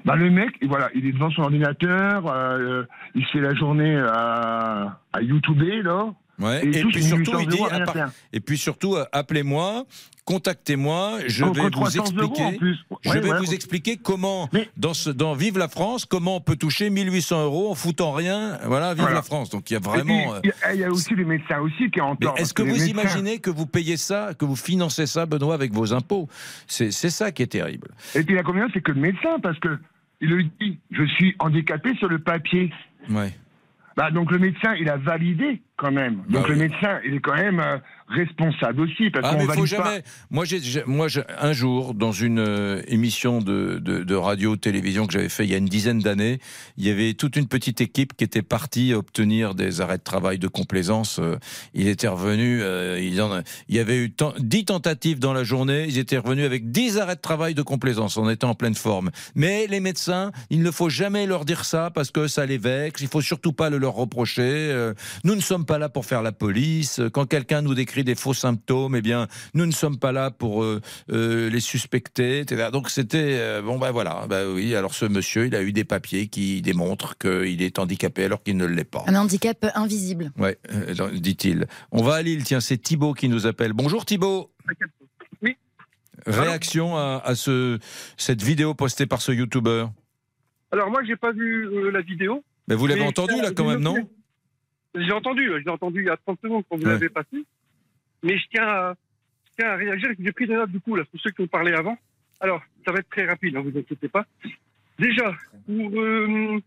bah, le mec, voilà, il est devant son ordinateur, euh, il fait la journée à, à YouTuber, là. Ouais. Et, puis surtout, 1800 il dit, euros à rien à part- faire. et puis surtout, euh, appelez-moi, contactez-moi, je vais vous 300 euros expliquer. en plus. Je Ouais, vais ouais, vous contre- expliquer comment, dans, ce, dans Vive la France, comment on peut toucher 1800 euros en foutant rien. Voilà, Vive Voilà. la France. Donc il y a vraiment. euh, Il y a- il y, a aussi les médecins aussi qui en tort, est-ce que vous médecins- imaginez que vous payez ça, que vous financez ça, Benoît, avec vos impôts? C'est ça qui est terrible. Et puis l'inconvénient, c'est que le médecin, parce que il le dit, je suis handicapé sur le papier. Ouais. Bah, donc le médecin, il a validé quand même. Donc Bah le oui. médecin, il est quand même euh, responsable aussi. Parce Ah, mais faut pas. jamais. Moi, j'ai, moi, un jour, dans une euh, émission de, de, de radio-télévision que j'avais fait il y a une dizaine d'années, il y avait toute une petite équipe qui était partie obtenir des arrêts de travail de complaisance. Euh, Il était revenu. euh, ils en- il y avait eu tant- 10 tentatives dans la journée. Ils étaient revenus avec 10 arrêts de travail de complaisance. On était en pleine forme. Mais les médecins, il ne faut jamais leur dire ça parce que ça les vexe. Il faut surtout pas le leur reprocher. Nous ne sommes pas là pour faire la police. Quand quelqu'un nous décrit des faux symptômes, eh bien, nous ne sommes pas là pour euh, euh, les suspecter, etc. Donc c'était euh, bon, ben voilà, bah oui. Alors ce monsieur, il a eu des papiers qui démontrent qu'il est handicapé alors qu'il ne l'est pas. Un handicap invisible. Ouais, euh, dit-il. On va à Lille. Tiens, c'est Thibaut qui nous appelle. Bonjour Thibaut. Oui. Réaction à, à ce, cette vidéo postée par ce youtubeur. Alors moi, j'ai pas vu euh, la vidéo. Mais vous l'avez entendu là quand même, non? J'ai entendu, je l'ai entendu il y a 30 secondes quand vous l'avez passé. Mais je tiens, à, je tiens à réagir, j'ai pris des notes du coup là, pour ceux qui ont parlé avant. Alors, ça va être très rapide, ne vous inquiétez pas. Déjà, pour, euh,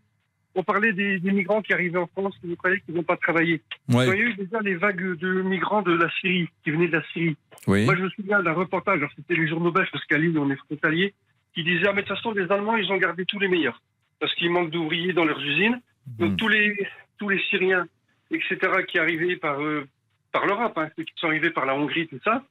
on parlait des, des migrants qui arrivaient en France, que vous croyez qu'ils ne vont pas travailler. Ouais. Il y a eu déjà les vagues de migrants de la Syrie, qui venaient de la Syrie. Oui. Moi, je me souviens d'un reportage, c'était les journaux belges, parce qu'à Lille, on est frontalier, qui disait, ah, mais de toute façon, les Allemands, ils ont gardé tous les meilleurs. Parce qu'il manque d'ouvriers dans leurs usines. Donc, tous les, tous les Syriens, etc., qui arrivaient par, euh, par l'Europe, hein, ceux qui sont arrivés par la Hongrie, tout ça,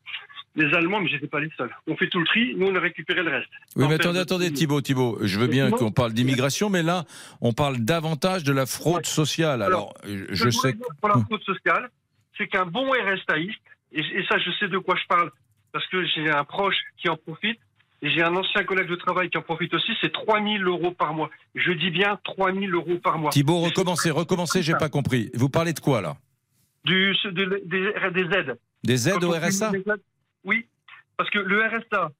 les Allemands, mais j'étais pas les seuls. On fait tout le tri, nous, on a récupéré le reste. Oui, En mais attendez, de- attendez, Thibault, Thibault. Je veux bien qu'on parle d'immigration, mais là, on parle davantage de la fraude sociale. Alors, je sais. Pour la fraude sociale, c'est qu'un bon RSAiste, et, et ça, je sais de quoi je parle, parce que j'ai un proche qui en profite, j'ai un ancien collègue de travail qui en profite aussi, c'est 3 000 euros par mois. Je dis bien 3 000 euros par mois. Thibault, recommencez, recommencez, j'ai pas compris. Vous parlez de quoi, là? Du, de- des, des aides. Des aides Quand au RSA aides- Oui, parce que le RSA,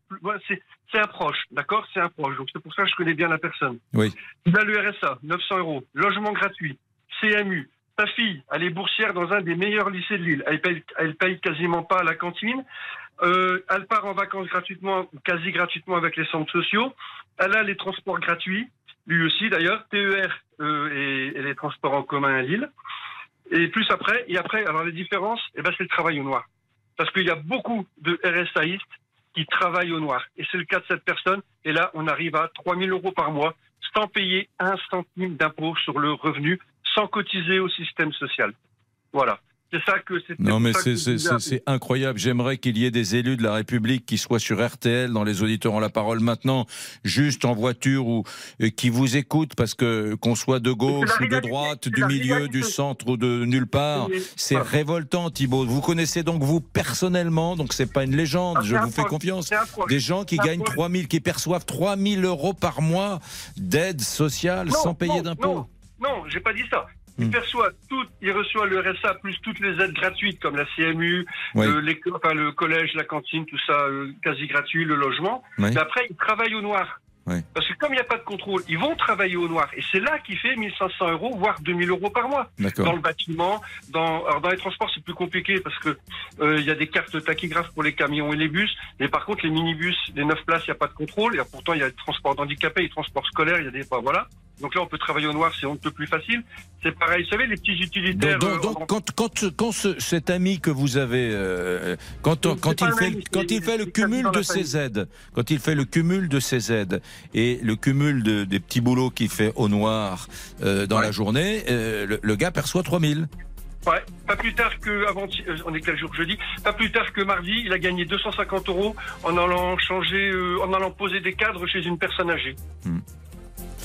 c'est un proche, d'accord? C'est un proche, donc c'est pour ça que je connais bien la personne. Oui. Il a le RSA, 900 euros, logement gratuit, CMU. Ta fille, elle est boursière dans un des meilleurs lycées de Lille. Elle paye, elle paye quasiment pas à la cantine. Euh, elle part en vacances gratuitement, ou quasi gratuitement avec les centres sociaux. Elle a les transports gratuits, lui aussi d'ailleurs, TER euh, et, les transports en commun à Lille. Et plus après, et après, alors les différences, eh ben, c'est le travail au noir. Parce qu'il y a beaucoup de RSAistes qui travaillent au noir. Et c'est le cas de cette personne. Et là, on arrive à 3 000 euros par mois sans payer un centime d'impôt sur le revenu, sans cotiser au système social. Voilà. C'est ça que c'est. Non, mais c'est- incroyable. J'aimerais qu'il y ait des élus de la République qui soient sur RTL, dans les auditeurs ont la parole maintenant, juste en voiture ou euh, qui vous écoutent parce que qu'on soit de gauche ou de droite, du milieu, du centre ou de nulle part, c'est révoltant, Thibault. Vous connaissez donc vous personnellement, donc c'est pas une légende. Ah, je vous fais confiance. Des gens qui gagnent proche. 3000, qui perçoivent 3000 euros par mois d'aide sociale Non, sans payer d'impôts. Non, non, j'ai pas dit ça. Il perçoit tout, il reçoit le RSA plus toutes les aides gratuites comme la CMU, Oui. l'éco- enfin, le collège, la cantine, tout ça euh, quasi gratuit, le logement. Oui. Mais après, il travaille au noir. Oui. Parce que comme il n'y a pas de contrôle, ils vont travailler au noir. Et c'est là qu'il fait 1500 euros, voire 2000 euros par mois. Dans le bâtiment, dans, alors dans les transports, c'est plus compliqué parce que euh, il y a des cartes tachygraphes pour les camions et les bus. Mais par contre, les minibus, les 9 places, il n'y a pas de contrôle. Et pourtant, il y a le transport d'handicapés, le transport scolaire, il y a des, bah, voilà. Donc là, on peut travailler au noir, c'est un peu plus facile. C'est pareil, vous savez, les petits utilitaires. Donc, euh, donc, quand, quand, quand ce- cet ami que vous avez, euh, quand, quand, il fait, quand il fait le cumul de ses aides, quand il fait le cumul de ses aides et le cumul de, des petits boulots qu'il fait au noir euh, dans la journée, euh, le, le gars perçoit 3000. Ouais, pas plus tard que avant, on est quel jour jeudi, pas plus tard que mardi, il a gagné 250 euros en allant changer, en allant poser des cadres chez une personne âgée. Hmm.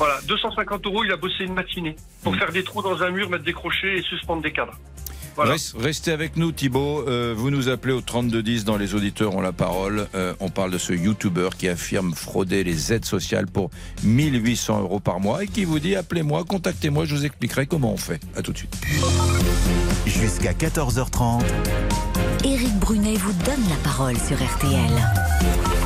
Voilà, 250 euros, il a bossé une matinée pour faire des trous dans un mur, mettre des crochets et suspendre des cadres. Voilà. Restez avec nous, Thibault. Euh, vous nous appelez au 3210 dans les auditeurs ont la parole. Euh, on parle de ce YouTuber qui affirme frauder les aides sociales pour 1800 euros par mois et qui vous dit appelez-moi, contactez-moi, je vous expliquerai comment on fait. À tout de suite. Jusqu'à 14h30. Éric Brunet vous donne la parole sur RTL.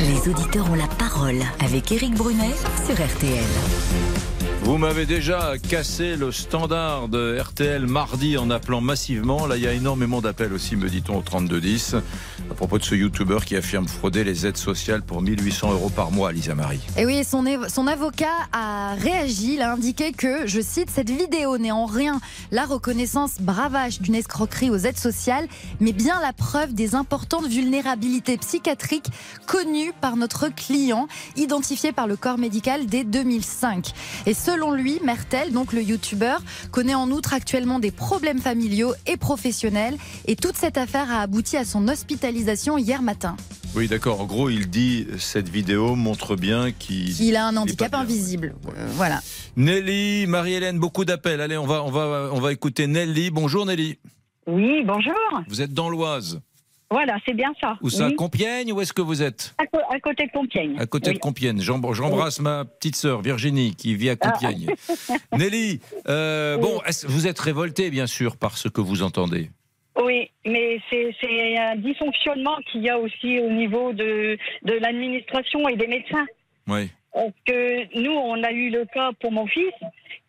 Les auditeurs ont la parole avec Éric Brunet sur RTL. Vous m'avez déjà cassé le standard de RTL mardi en appelant massivement. Là, il y a énormément d'appels aussi, me dit-on, au 3210, à propos de ce YouTuber qui affirme frauder les aides sociales pour 1800 euros par mois, Lisa Marie. Et oui, son, avocat a réagi, il a indiqué que, je cite, cette vidéo n'est en rien la reconnaissance bravage d'une escroquerie aux aides sociales, mais bien la preuve des importantes vulnérabilités psychiatriques connues par notre client, identifiées par le corps médical dès 2005. Et selon lui, Mertel, donc le youtubeur, connaît en outre actuellement des problèmes familiaux et professionnels, et toute cette affaire a abouti à son hospitalisation hier matin. Oui, d'accord. En gros, il dit cette vidéo montre bien qu'il. Il a un handicap invisible. Euh, voilà. Nelly, Marie-Hélène, beaucoup d'appels. Allez, on va, on va, on va écouter Nelly. Bonjour Nelly. Oui, bonjour. Vous êtes dans l'Oise. Voilà, c'est bien ça. Où ça, Oui. Compiègne Où est-ce que vous êtes à, côté de Compiègne. À côté Oui. de Compiègne. J'em- J'embrasse ma petite sœur Virginie qui vit à Compiègne. Ah. (laughs) Nelly, euh, bon, vous êtes révoltée bien sûr par ce que vous entendez? Oui, mais c'est c'est un dysfonctionnement qu'il y a aussi au niveau de, de l'administration et des médecins. Oui. Parce que nous, on a eu le cas pour mon fils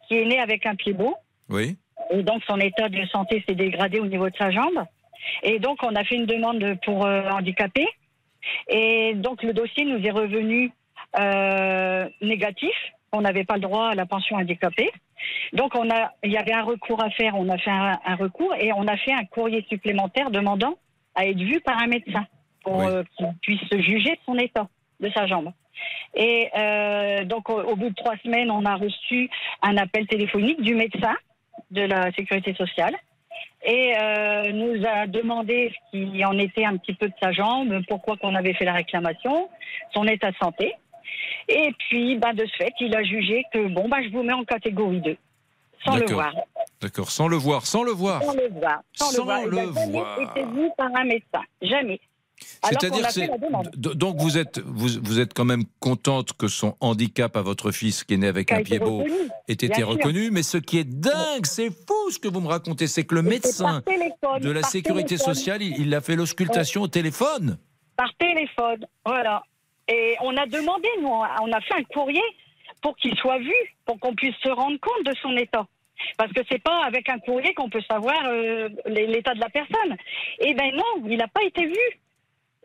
qui est né avec un pied beau. Oui. Et donc, son état de santé s'est dégradé au niveau de sa jambe. Et donc, on a fait une demande pour euh, handicapé. Et donc le dossier nous est revenu euh, négatif. On n'avait pas le droit à la pension handicapée. Donc on a, il y avait un recours à faire. On a fait un, un recours et on a fait un courrier supplémentaire demandant à être vu par un médecin pour euh, qu'il puisse juger son état de sa jambe. Et euh, donc au, au bout de trois semaines, on a reçu un appel téléphonique du médecin de la sécurité sociale et euh, nous a demandé ce qui en était un petit peu de sa jambe, pourquoi qu'on avait fait la réclamation, son état de santé. Et puis, bah, de ce fait, il a jugé que bon, bah, je vous mets en catégorie 2, sans le voir. D'accord, sans le voir, sans le voir. Sans le voir. Sans, Sans le voir. le jamais voir. été vu par un médecin. Jamais. C'est-à-dire, donc vous êtes, vous, vous êtes quand même contente que son handicap à votre fils, qui est né avec un pied beau, ait été reconnu. Mais ce qui est dingue, c'est fou ce que vous me racontez, c'est que le médecin téléphone, de la sécurité téléphone. sociale, il, a fait l'auscultation au téléphone. par téléphone. Voilà. Et on a demandé, nous, on a fait un courrier pour qu'il soit vu, pour qu'on puisse se rendre compte de son état. Parce que c'est pas avec un courrier qu'on peut savoir euh, l'état de la personne. Eh ben non, il n'a pas été vu.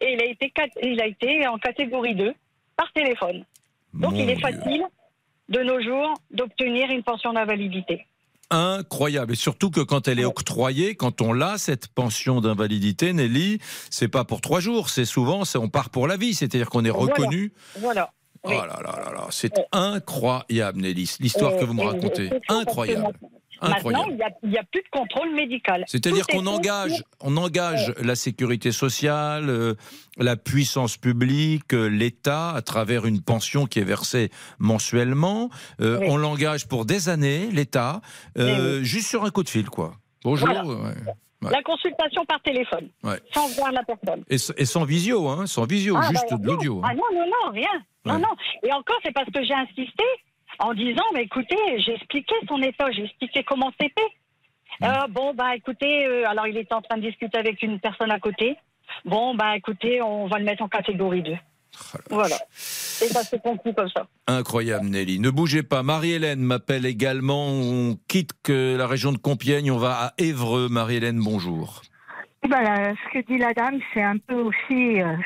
Et il a été, cat- il a été en catégorie 2 par téléphone. Donc Mon il est Dieu. facile de nos jours d'obtenir une pension d'invalidité. Incroyable. Et surtout que quand elle est octroyée, quand on l'a, cette pension d'invalidité, Nelly, c'est pas pour trois jours, c'est souvent, on part pour la vie. C'est-à-dire qu'on est Voilà. reconnu. Voilà. Oh là là là là, c'est incroyable, Nelly, l'histoire que vous me racontez. chaud Incroyable. Maintenant, il n'y a, plus de contrôle médical. C'est-à-dire qu'on engage, on engage la sécurité sociale, euh, la puissance publique, euh, l'État, à travers une pension qui est versée mensuellement. Euh, Oui. On l'engage pour des années, l'État, Oui, juste sur un coup de fil, quoi. Bonjour. Voilà. ouais. Ouais. La consultation par téléphone, sans voir la personne. Et, sans visio, hein, sans visio, Ah, juste bah, de l'audio. Ah non, non, non, rien. Non, non. Et encore, c'est parce que j'ai insisté en disant, mais écoutez, j'ai expliqué son état, j'ai expliqué comment c'était. Mm. Euh, bon, bah écoutez, euh, alors il était en train de discuter avec une personne à côté. Bon, bah écoutez, on va le mettre en catégorie 2. Oh voilà. Et ça se conclut comme ça. Incroyable, Nelly. Ne bougez pas. Marie-Hélène m'appelle également. On quitte que la région de Compiègne. On va à Évreux. Marie-Hélène, bonjour. Eh ben, là, ce que dit la dame, c'est un peu aussi, euh,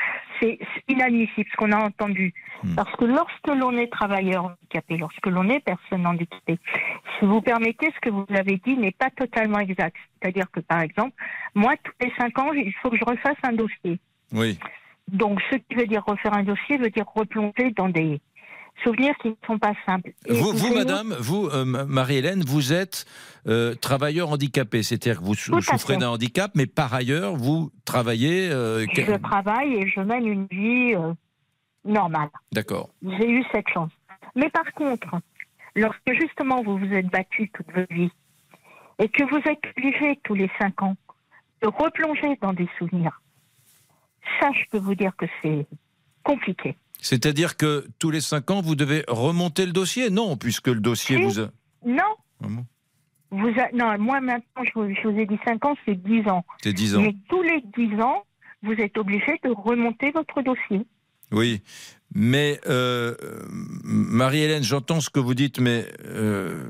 c'est inadmissible ce qu'on a entendu. Parce que lorsque l'on est travailleur handicapé, lorsque l'on est personne handicapée, si vous permettez, ce que vous avez dit n'est pas totalement exact. C'est-à-dire que, par exemple, moi, tous les cinq ans, il faut que je refasse un dossier. Oui. Donc, ce qui veut dire refaire un dossier veut dire replonger dans des souvenirs qui ne sont pas simples. Et Vous, madame, vous, euh, Marie-Hélène, vous êtes euh, travailleur handicapé. C'est-à-dire que vous souffrez d'un handicap, mais par ailleurs, vous travaillez. euh, Je travaille et je mène une vie normale. D'accord. J'ai eu cette chance. Mais par contre, lorsque justement vous vous êtes battu toute votre vie et que vous êtes obligé tous les cinq ans de replonger dans des souvenirs, ça, je peux vous dire que c'est compliqué. C'est-à-dire que tous les cinq ans, vous devez remonter le dossier Non, puisque le dossier Si. vous a. Non. Ah bon Vous a- Non, moi maintenant, je vous, je vous ai dit cinq ans, c'est dix ans. C'est 10 ans. Mais tous les dix ans, vous êtes obligé de remonter votre dossier. Oui, mais euh, Marie-Hélène, j'entends ce que vous dites, mais euh,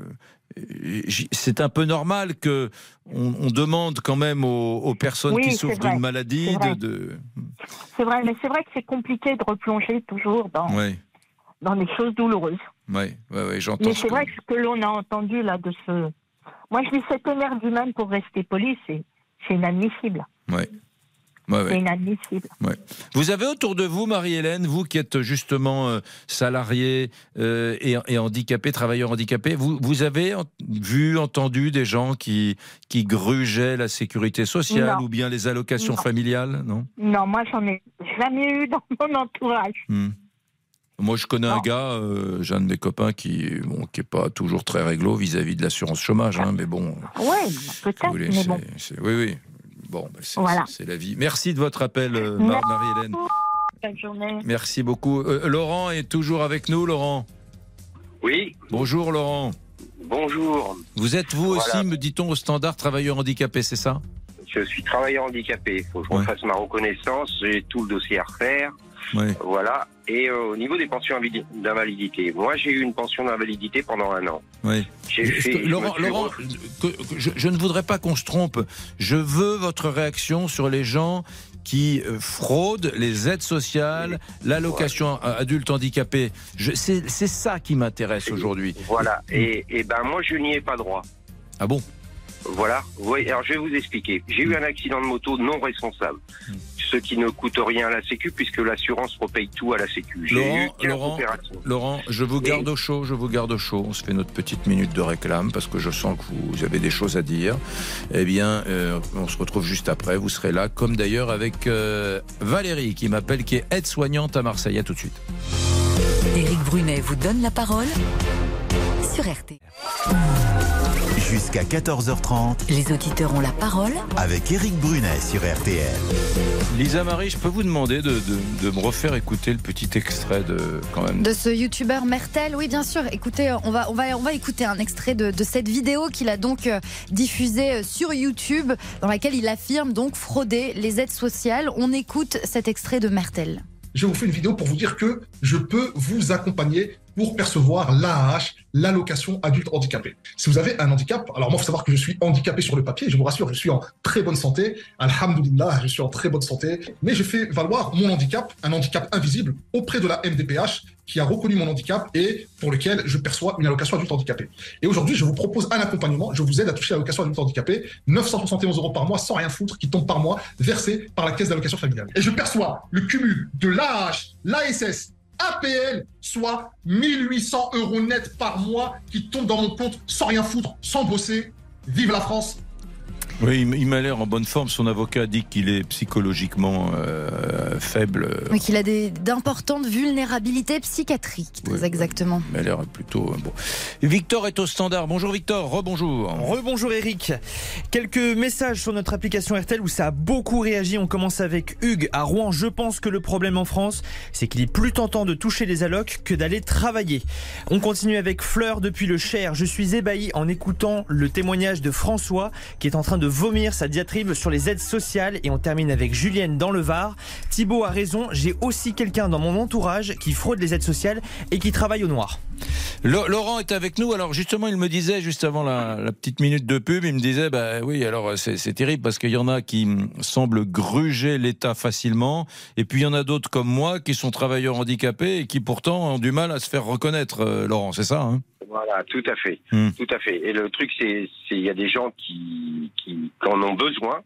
c'est un peu normal que on, on demande quand même aux, aux personnes Oui, qui souffrent d'une maladie c'est vrai. de, C'est vrai, mais c'est vrai que c'est compliqué de replonger toujours dans, Ouais, dans des choses douloureuses. ouais, ouais, j'entends. Mais ce c'est vrai que ce que l'on a entendu là de ce. Moi, je dis cet énergumène pour rester poli, c'est inadmissible. Ouais. Ouais, ouais. C'est inadmissible. Ouais. Vous avez autour de vous, Marie-Hélène, vous qui êtes justement euh, salarié euh, et, et handicapé, travailleur handicapé, vous, vous avez en- vu, entendu des gens qui, qui grugeaient la sécurité sociale Non. ou bien les allocations Non. familiales Non? Non, moi, j'en ai jamais eu dans mon entourage. Hmm. Moi, je connais un gars, euh, j'ai un de mes copains qui bon, qui est pas toujours très réglo vis-à-vis de l'assurance chômage, hein, mais bon, Ouais, peut-être, c'est- bon. oui, oui. Bon, bah, c'est Voilà. la vie. Merci de votre appel, euh, Mar- Marie-Hélène. Bonne journée. Merci beaucoup. Euh, Laurent est toujours avec nous, Laurent. Oui, Bonjour, Laurent. bonjour. Vous êtes vous Voilà. aussi, me dit-on, au standard travailleur handicapé, c'est ça? Je suis travailleur handicapé. Il faut que je Ouais. refasse ma reconnaissance. J'ai tout le dossier à refaire. Oui. Voilà. Et euh, au niveau des pensions invali- d'invalidité, moi j'ai eu une pension d'invalidité pendant un an. Oui. Je- fait- je me Laurent, suis Laurent, que- que je, je ne voudrais pas qu'on se trompe. Je veux votre réaction sur les gens qui euh, fraudent les aides sociales, l'allocation à adulte handicapé. C'est ça qui m'intéresse aujourd'hui. Voilà. Et, et ben moi, je n'y ai pas droit. Ah bon? Voilà. Oui, alors je vais vous expliquer. J'ai eu un accident de moto non responsable. Ce qui ne coûte rien à la Sécu puisque l'assurance repaye tout à la Sécu. J'ai eu Laurent, 15 Laurent, opérations. Laurent, je vous garde au chaud, je vous garde au chaud. On se fait notre petite minute de réclame parce que je sens que vous avez des choses à dire. Eh bien, euh, on se retrouve juste après. Vous serez là, comme d'ailleurs avec euh, Valérie qui m'appelle, qui est aide-soignante à Marseille. À tout de suite. Éric Brunet vous donne la parole sur RT. Jusqu'à 14h30 Les auditeurs ont la parole avec Éric Brunet sur RTL. Lisa Marie, je peux vous demander de, de- de me refaire écouter le petit extrait de quand même. De ce youtubeur Mertel, oui bien sûr. Écoutez, euh, on va, on va, on va écouter un extrait de, de cette vidéo qu'il a donc euh, diffusée euh, sur YouTube, dans laquelle il affirme donc frauder les aides sociales. On écoute cet extrait de Mertel. Je vous fais une vidéo pour vous dire que je peux vous accompagner pour percevoir l'AAH, l'allocation adulte handicapé. Si vous avez un handicap, alors moi, il faut savoir que je suis handicapé sur le papier, je vous rassure, je suis en très bonne santé, alhamdoulilah, je suis en très bonne santé, mais je fais valoir mon handicap, un handicap invisible, auprès de la MDPH, qui a reconnu mon handicap et pour lequel je perçois une allocation adulte handicapé. Et aujourd'hui, je vous propose un accompagnement, je vous aide à toucher l'allocation adulte handicapé, 971 euros par mois, sans rien foutre, qui tombe par mois, versé par la caisse d'allocation familiale. Et je perçois le cumul de l'AH, l'ASS, APL, soit 1800 euros net par mois qui tombent dans mon compte sans rien foutre, sans bosser. Vive la France Oui, il m'a l'air en bonne forme. Son avocat dit qu'il est psychologiquement euh, faible. Oui, qu'il a des- d'importantes vulnérabilités psychiatriques, très exactement. Il m'a l'air plutôt euh, bon. Victor est au standard. Bonjour Victor, rebonjour. Rebonjour Eric. Quelques messages sur notre application RTL où ça a beaucoup réagi. On commence avec Hugues à Rouen. Je pense que le problème en France, c'est qu'il est plus tentant de toucher les allocs que d'aller travailler. On continue avec Fleur depuis le Cher. Je suis ébahi en écoutant le témoignage de François qui est en train de vomir sa diatribe sur les aides sociales. Et on termine avec Julienne dans le Var. Thibaut a raison. J'ai aussi quelqu'un dans mon entourage qui fraude les aides sociales et qui travaille au noir. Laurent est avec nous. Alors justement, il me disait juste avant la, petite minute de pub, il me disait, bah oui, alors c'est c'est terrible parce qu'il y en a qui hum, semblent gruger l'État facilement, et puis il y en a d'autres comme moi qui sont travailleurs handicapés et qui pourtant ont du mal à se faire reconnaître. euh, Laurent, c'est ça hein? Voilà, tout à fait, Hmm. tout à fait. Et le truc, c'est, il y a des gens qui, qui, qui en ont besoin,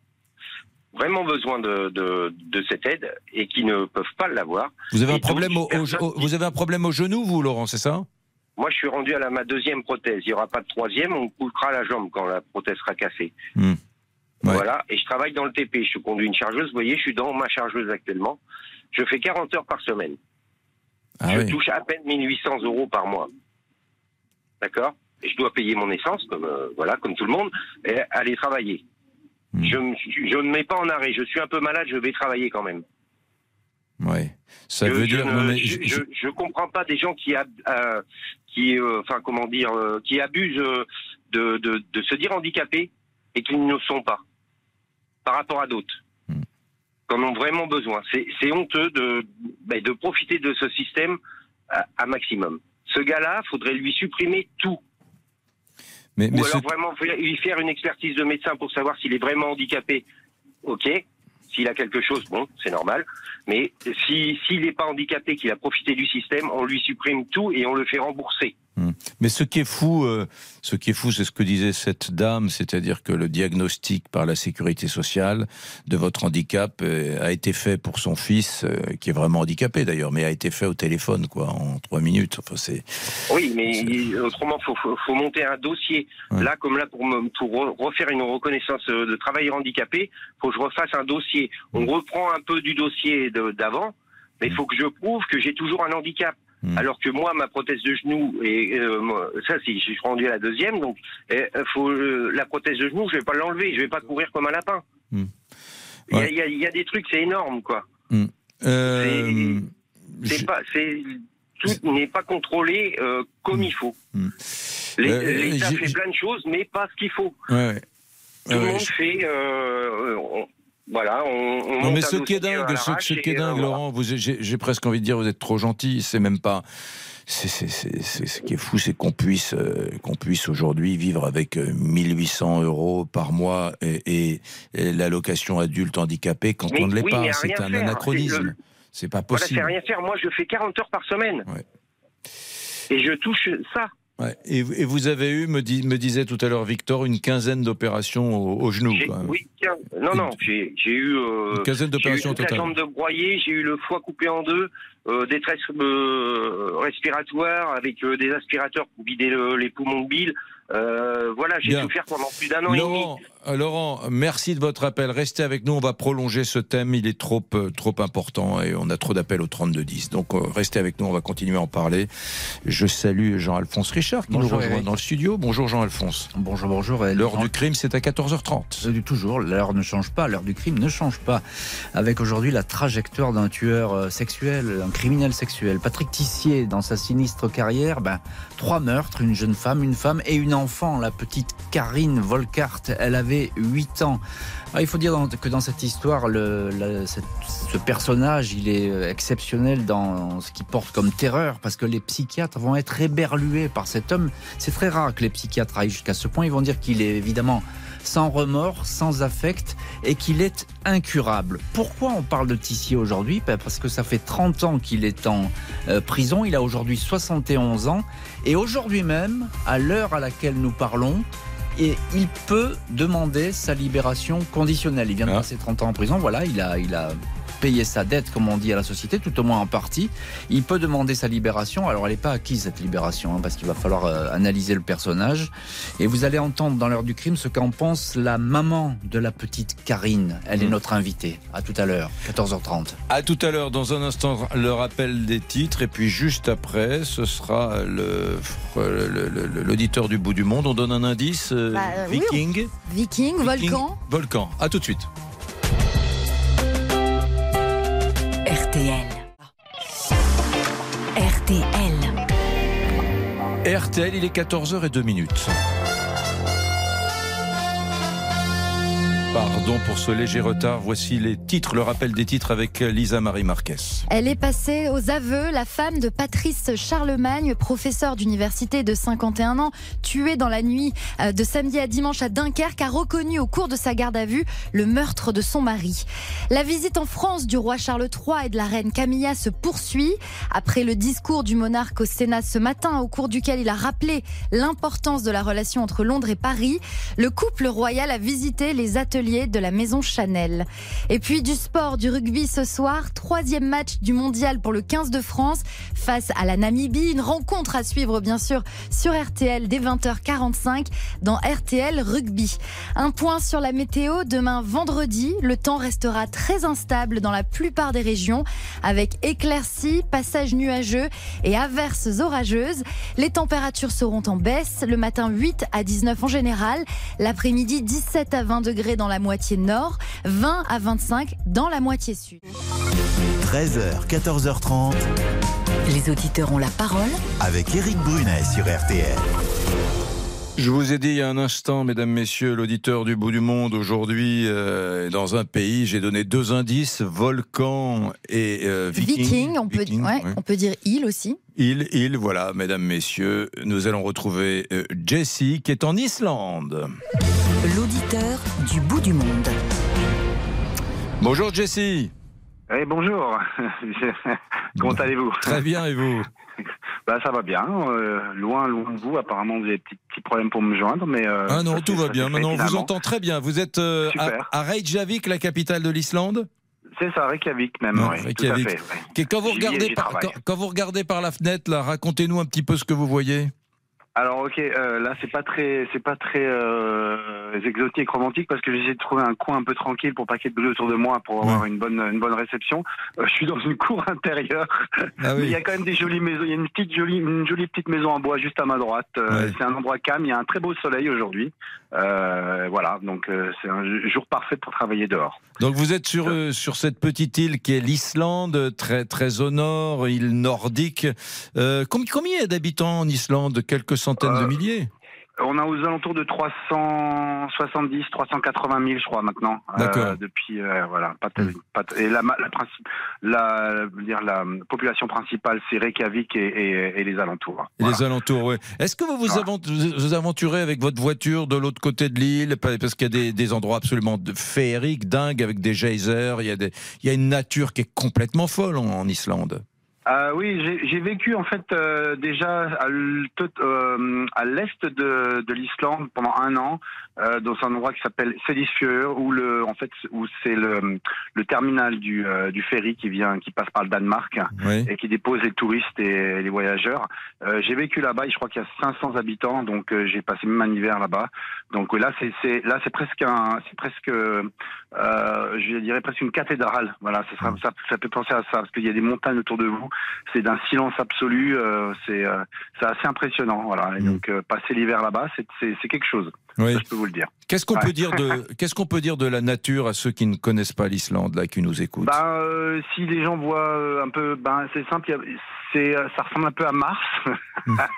vraiment besoin de, de, de cette aide et qui ne peuvent pas l'avoir. Vous avez Et un problème au, vous avez un problème au genou, vous, Laurent, c'est ça? Moi, je suis rendu à la, ma deuxième prothèse. Il n'y aura pas de troisième. On coupera la jambe quand la prothèse sera cassée. Hmm. Voilà. Et je travaille dans le TP. Je conduis une chargeuse. Vous voyez, je suis dans ma chargeuse actuellement. Je fais 40 heures par semaine. Ah je oui. touche à peine 1800 euros par mois. D'accord je dois payer mon essence, comme, euh, voilà, comme tout le monde, et aller travailler. Hmm. Je, me, suis- je ne mets pas en arrêt. Je suis un peu malade. Je vais travailler quand même. Oui. Ça je, veut je dire. ne- mais je, je- je- je comprends pas des gens qui, ab- euh, qui, euh, comment dire, euh, qui abusent de, de, de se dire handicapés et qui ne le sont pas par rapport à d'autres. Hmm. Qui en ont vraiment besoin. C'est honteux de, ben, de profiter de ce système à, à maximum. Ce gars-là, faudrait lui supprimer tout. mais, mais Ou ce- alors vraiment lui faire une expertise de médecin pour savoir s'il est vraiment handicapé. Ok. S'il a quelque chose, bon, c'est normal. Mais si s'il n'est pas handicapé, qu'il a profité du système, on lui supprime tout et on le fait rembourser. Mais ce qui est fou, euh, ce qui est fou, c'est ce que disait cette dame, c'est-à-dire que le diagnostic par la sécurité sociale de votre handicap euh, a été fait pour son fils, euh, qui est vraiment handicapé d'ailleurs, mais a été fait au téléphone, quoi, en trois minutes. Enfin, c'est. Oui, mais autrement, faut, faut, faut monter un dossier. Là, comme là, pour, me, pour re- refaire une reconnaissance de travailleur handicapé, faut que je refasse un dossier. On reprend un peu du dossier d'avant, mais il faut que je prouve que j'ai toujours un handicap. Alors que moi, ma prothèse de genou, et euh, ça, si je suis rendu à la deuxième, donc euh, faut, euh, la prothèse de genou, je vais pas l'enlever, je vais pas courir comme un lapin. Il y a- il y, a, il y a des trucs, c'est énorme, quoi. Euh, C'est pas, tout n'est pas contrôlé comme il faut. Les- L'État fait plein de choses, mais pas ce qu'il faut. Ouais, ouais. Tout le monde je- fait, on- voilà, on, on Non mais ce qui est dingue, ce, qui est euh, dingue, voilà. Laurent, j'ai presque envie de dire, vous êtes trop gentil. C'est même pas, c'est, ce qui est fou, c'est qu'on puisse, euh, qu'on puisse aujourd'hui vivre avec euh, 1800 euros par mois et, et- et l'allocation adulte handicapé quand Mais on ne l'est oui, pas. C'est un faire, anachronisme. c'est le- pas Voilà, possible. c'est rien faire. Moi, je fais 40 heures par semaine. Et je touche ça. Ouais. Et, et vous avez eu, me, dis- me disait tout à l'heure Victor, une quinzaine d'opérations au, au genou. Oui, non, non, j'ai eu. euh, Une quinzaine d'opérations j'ai eu toute au total. La jambe de broyée, j'ai eu le foie coupé en deux, euh, détresse euh, respiratoire avec euh, des aspirateurs pour vider le- les poumons de bile. Euh, voilà, j'ai souffert pendant plus d'un an et demi. Laurent, euh, Laurent, merci de votre appel. Restez avec nous. On va prolonger ce thème. Il est trop, euh, trop important et on a trop d'appels au 3210. Donc, restez avec nous. On va continuer à en parler. Je salue Jean-Alphonse Richard qui Bonjour, nous rejoint Eric. dans le studio. Bonjour Jean-Alphonse. Bonjour, bonjour. L'heure du crime, c'est à 14h30. Euh, Toujours, l'heure ne change pas, l'heure du crime ne change pas. Avec aujourd'hui la trajectoire d'un tueur sexuel, un criminel sexuel. Patrick Tissier, dans sa sinistre carrière, ben, trois meurtres, une jeune femme, une femme et une enfant, la petite Karine Volkart. Elle avait 8 ans. Il faut dire que dans cette histoire, ce personnage, il est euh, exceptionnel dans ce qu'il porte comme terreur, parce que les psychiatres vont être éberlués par cet homme. C'est très rare que les psychiatres aillent jusqu'à ce point. Ils vont dire qu'il est évidemment sans remords, sans affect, et qu'il est incurable. Pourquoi on parle de Tissier aujourd'hui? Ben, Parce que ça fait 30 ans qu'il est en euh, prison, il a aujourd'hui 71 ans, et aujourd'hui même, à l'heure à laquelle nous parlons, et il peut demander sa libération conditionnelle. Il vient de passer 30 ans en prison, voilà, il a, il a payé sa dette, comme on dit à la société, tout au moins en partie. Il peut demander sa libération. Alors, elle n'est pas acquise, cette libération, hein, parce qu'il va falloir euh, analyser le personnage. Et vous allez entendre dans l'heure du crime ce qu'en pense la maman de la petite Karine. Elle est notre invitée. À tout à l'heure, 14h30. À tout à l'heure, dans un instant, le rappel des titres. Et puis juste après, ce sera le- l'auditeur du bout du monde. On donne un indice. euh, Bah, euh, oui, Viking. Viking, volcan. Volcan. À tout de suite. RTL. RTL. RTL, il est 14h02 minutes. Pardon pour ce léger retard. Voici les titres, le rappel des titres avec Lisa Marie Marquez. Elle est passée aux aveux. La femme de Patrice Charlemagne, professeur d'université de 51 ans, tuée dans la nuit euh, de samedi à dimanche à Dunkerque, a reconnu au cours de sa garde à vue le meurtre de son mari. La visite en France du roi Charles III et de la reine Camilla se poursuit. Après le discours du monarque au Sénat ce matin, au cours duquel il a rappelé l'importance de la relation entre Londres et Paris, le couple royal a visité les ateliers de la maison Chanel. Et puis du sport, du rugby ce soir, troisième match du mondial pour le 15 de France face à la Namibie. Une rencontre à suivre bien sûr sur RTL dès 20h45 dans RTL Rugby. Un point sur la météo, demain vendredi, le temps restera très instable dans la plupart des régions avec éclaircies, passages nuageux et averses orageuses. Les températures seront en baisse, le matin 8 à 19 en général, l'après-midi 17 à 20 degrés dans la moitié nord, 20 à 25 dans la moitié sud. 13h, 14h30. Les auditeurs ont la parole Avec Eric Brunet sur RTL. Je vous ai dit il y a un instant, mesdames, messieurs, l'auditeur du bout du monde, aujourd'hui, euh, dans un pays, j'ai donné deux indices, volcan et euh, viking. Viking, on, peut, ouais, ouais. on peut dire île aussi. Il, il, voilà, mesdames, messieurs, nous allons retrouver euh, Jessie qui est en Islande. L'auditeur du bout du monde. Bonjour Jessie. Eh, bonjour. (laughs) Comment allez-vous? Très bien, et vous? Bah, Ça va bien. euh, loin, loin de vous. Apparemment, vous avez des petits, petits problèmes pour me joindre. Mais, euh, Ah non, tout va bien. Maintenant, on vous entend très bien. Vous êtes euh, à, Reykjavik, la capitale de l'Islande? C'est ça, Reykjavik même. Non, oui, Reykjavik. Tout à fait, ouais. Que- Quand vous, regardez par, quand, quand vous regardez par la fenêtre, là, racontez-nous un petit peu ce que vous voyez. Alors ok, euh, là c'est pas très, c'est pas très euh, exotique, romantique parce que j'essaie de trouver un coin un peu tranquille pour pas qu'il y ait de bruit autour de moi pour avoir une bonne, une bonne réception. Euh, je suis dans une cour (laughs) intérieure, Ah mais il y a quand même des jolies maisons. Il y a une petite jolie, une jolie petite maison en bois juste à ma droite. C'est un endroit calme. Il y a un très beau soleil aujourd'hui. Voilà, donc c'est un jour parfait pour travailler dehors. Donc vous êtes sur, sur cette petite île qui est l'Islande, très, très au nord, île nordique. Com- combien a d'habitants en Islande Quelques centaines de milliers On a aux alentours de 370, 380 000, je crois, maintenant. D'accord. depuis, euh, voilà. Pas t- et la, dire, population principale, c'est Reykjavik et, et- et les alentours. Et les alentours, oui. Est-ce que vous vous, aventurez avec votre voiture de l'autre côté de l'île? Pa- Parce qu'il y a des, des endroits absolument féeriques, dingues, avec des geysers. Il y a, des, il y a une nature qui est complètement folle en, en Islande. Euh, oui, j'ai- vécu en fait euh, déjà à euh, à l'est de, de l'Islande pendant un an euh, dans un endroit qui s'appelle Sedisfjord où le en fait où c'est le, le terminal du, euh, du ferry qui vient qui passe par le Danemark Oui. et qui dépose les touristes et les voyageurs. Euh, j'ai vécu là-bas, je crois qu'il y a 500 habitants, donc euh, j'ai passé même un hiver là-bas. Donc là, c'est c'est- là c'est presque un, c'est presque, euh, je dirais presque une cathédrale. Voilà, ça, sera- ça, ça peut penser à ça parce qu'il y a des montagnes autour de vous. C'est d'un silence absolu. euh, c'est euh, c'est assez impressionnant. Voilà. Et donc euh, passer l'hiver là-bas, c'est quelque chose. Oui. Ça, je peux vous le dire. Qu'est-ce qu'on Ouais. peut dire de (laughs) qu'est-ce qu'on peut dire de la nature à ceux qui ne connaissent pas l'Islande là, qui nous écoutent? Ben, euh, si les gens voient un peu, ben c'est simple, c'est, ça ressemble un peu à Mars.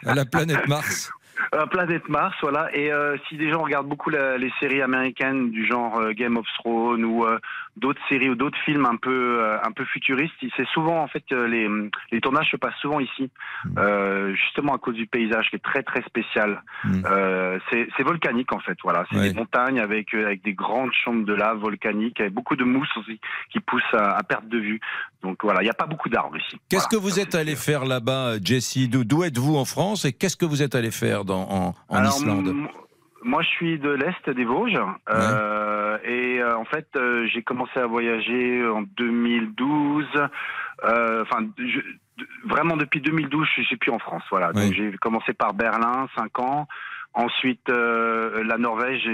À la planète Mars. (laughs) Euh, planète Mars, voilà. Et euh, si des gens regardent beaucoup la- les séries américaines du genre euh, Game of Thrones ou euh, d'autres séries ou d'autres films un peu euh, un peu futuristes, c'est souvent en fait les les tournages se passent souvent ici, euh, justement à cause du paysage qui est très très spécial. Euh, c'est volcanique en fait, voilà. C'est Ouais. des montagnes avec avec des grandes chambres de lave volcaniques, avec beaucoup de mousse aussi qui pousse à, à perte de vue. Donc voilà, il n'y a pas beaucoup d'arbres ici. Qu'est-ce que vous êtes allé faire là-bas, Jessie D'où d'où êtes-vous en France et qu'est-ce que vous êtes allé faire en, en Alors, Islande Moi, je suis de l'Est des Vosges. euh, et euh, en fait, euh, j'ai commencé à voyager en 2012. euh, Enfin, vraiment depuis 2012, je suis plus en France. Voilà. Donc, j'ai commencé par Berlin, 5 ans. Ensuite, la Norvège,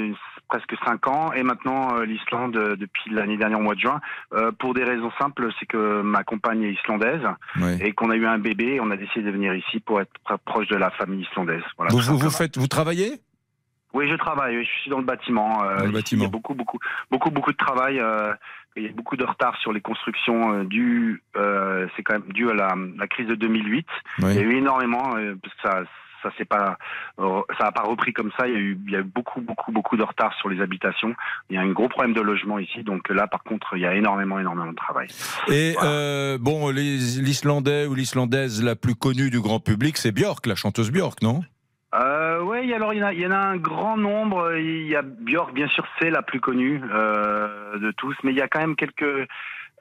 presque 5 ans. Et maintenant, euh, l'Islande euh, depuis l'année dernière, au mois de juin. Euh, pour des raisons simples, c'est que ma compagne est islandaise et qu'on a eu un bébé. Et on a décidé de venir ici pour être pr- proche de la famille islandaise. Voilà, vous, vous, faites, vous travaillez? Oui, je travaille. Je suis dans le bâtiment. Dans le ici, bâtiment. Il y a beaucoup, beaucoup, beaucoup, beaucoup de travail. il y a beaucoup de retard sur les constructions dû, euh, c'est quand même dû à la, la crise de 2008. Oui. Il y a eu énormément, parce que ça, ça c'est pas, euh, ça a pas repris comme ça. Il y a eu, il y a eu beaucoup, beaucoup, beaucoup de retard sur les habitations. Il y a un gros problème de logement ici. Donc là, par contre, il y a énormément, énormément de travail. Et euh, bon, l'Islandais ou l'Islandaise la plus connue du grand public, c'est Björk, la chanteuse Björk, non? Euh, oui, alors il y, en a, il y en a un grand nombre. Il y a Björk, bien sûr, c'est la plus connue euh, de tous, mais il y a quand même quelques.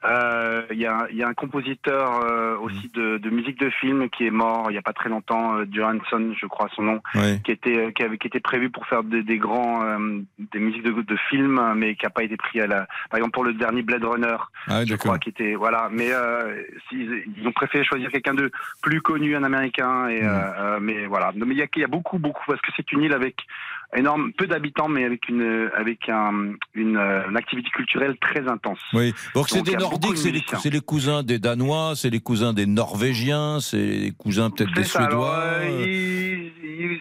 Euh, il, y a, il y a un compositeur euh, aussi de, de musique de film qui est mort il n'y a pas très longtemps, euh, Johansson, je crois son nom, Oui. qui était qui, avait, qui était prévu pour faire des, des grands euh, des musiques de, de films, mais qui n'a pas été pris à la. Par exemple pour le dernier Blade Runner, Ah, je crois qui était voilà. Mais euh, s'ils- ils ont préféré choisir quelqu'un de plus connu, un Américain. Et euh, euh, mais voilà. Non, Mais il y a, il y a beaucoup, beaucoup parce que c'est une île avec énorme peu d'habitants, mais avec une avec un, une, euh, une activité culturelle très intense. Oui. Donc c'est des Nordiques, c'est les, les cousins des Danois, c'est les cousins des Norvégiens, c'est les cousins peut-être des ça, Suédois. euh,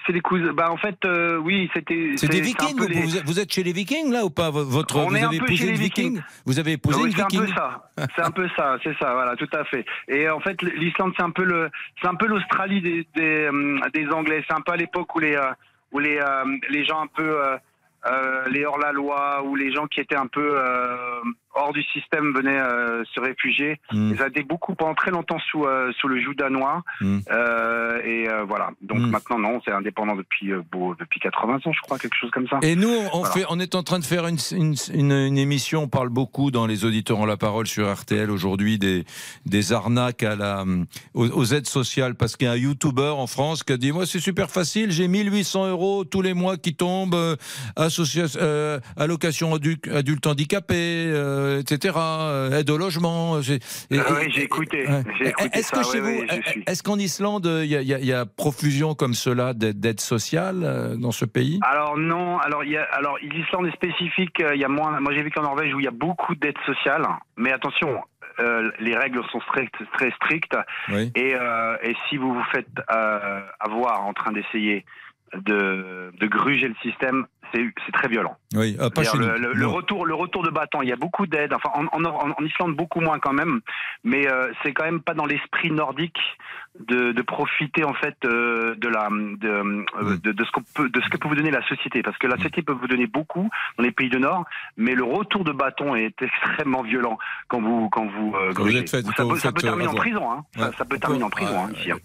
c'est des cousins. Bah en fait, euh, oui, c'était. C'est des un Vikings. Vous, les- vous êtes- chez les Vikings là ou pas? Votre On vous est un avez peu épousé chez les Viking? Vikings. Vous avez épousé Oui, une c'est un peu Viking? ça. C'est un peu ça, c'est ça, voilà, tout à fait. Et en fait, l'Islande, c'est un peu le, c'est un peu l'Australie des des, euh, des Anglais. C'est un peu à l'époque où les où les euh, les gens un peu euh, euh, les hors-la-loi ou les gens qui étaient un peu hors du système venaient euh, se réfugier. Ils étaient beaucoup pendant très longtemps sous euh, sous le joug danois. Mm. Euh, et voilà. Donc Mm. maintenant, non, c'est indépendant depuis beau- depuis 80 ans, je crois, quelque chose comme ça. Et nous, on, Voilà. fait, on est en train de faire une, une, une- une émission. On parle beaucoup dans les auditeurs ont la parole sur RTL aujourd'hui des, des arnaques à la, aux, aux aides sociales. Parce qu'il y a un YouTuber en France qui a dit Moi, c'est super facile, j'ai 1800 euros tous les mois qui tombent, allocation adulte, adulte handicapé, euh, etc., euh, aide au logement. Et- Ah oui, j'ai écouté. Est-ce que chez vous, est-ce qu'en Islande, il y a, y y profusion comme cela d'aide d'aide sociale euh, dans ce pays? Alors non, alors il y a, alors l'Islande est spécifique. euh, Il y a moins. Moi j'ai vécu en Norvège où il y a beaucoup d'aides sociales, mais attention. euh, les règles sont strictes, très strictes. Oui. Et, euh, et si vous vous faites euh, avoir en train d'essayer de, de gruger le système, c'est très violent. Oui, ah, pas chez le, le- le retour, le retour de bâton, il y a beaucoup d'aides. Enfin, en, en, en- en Islande, beaucoup moins quand même. Mais euh, c'est quand même pas dans l'esprit nordique de, de profiter en fait euh, de la de, euh, de, de ce qu'on peut de ce que peut vous donner la société. Parce que la société peut vous donner beaucoup dans les pays du Nord, mais le retour de bâton est (laughs) extrêmement violent quand vous quand vous euh, Quand vous grugez. êtes fait- ça, quand peut, vous ça faites, peut terminer en prison. Hein. Ça, Ouais, ça peut terminer en prison Ouais, hein, ici. hein.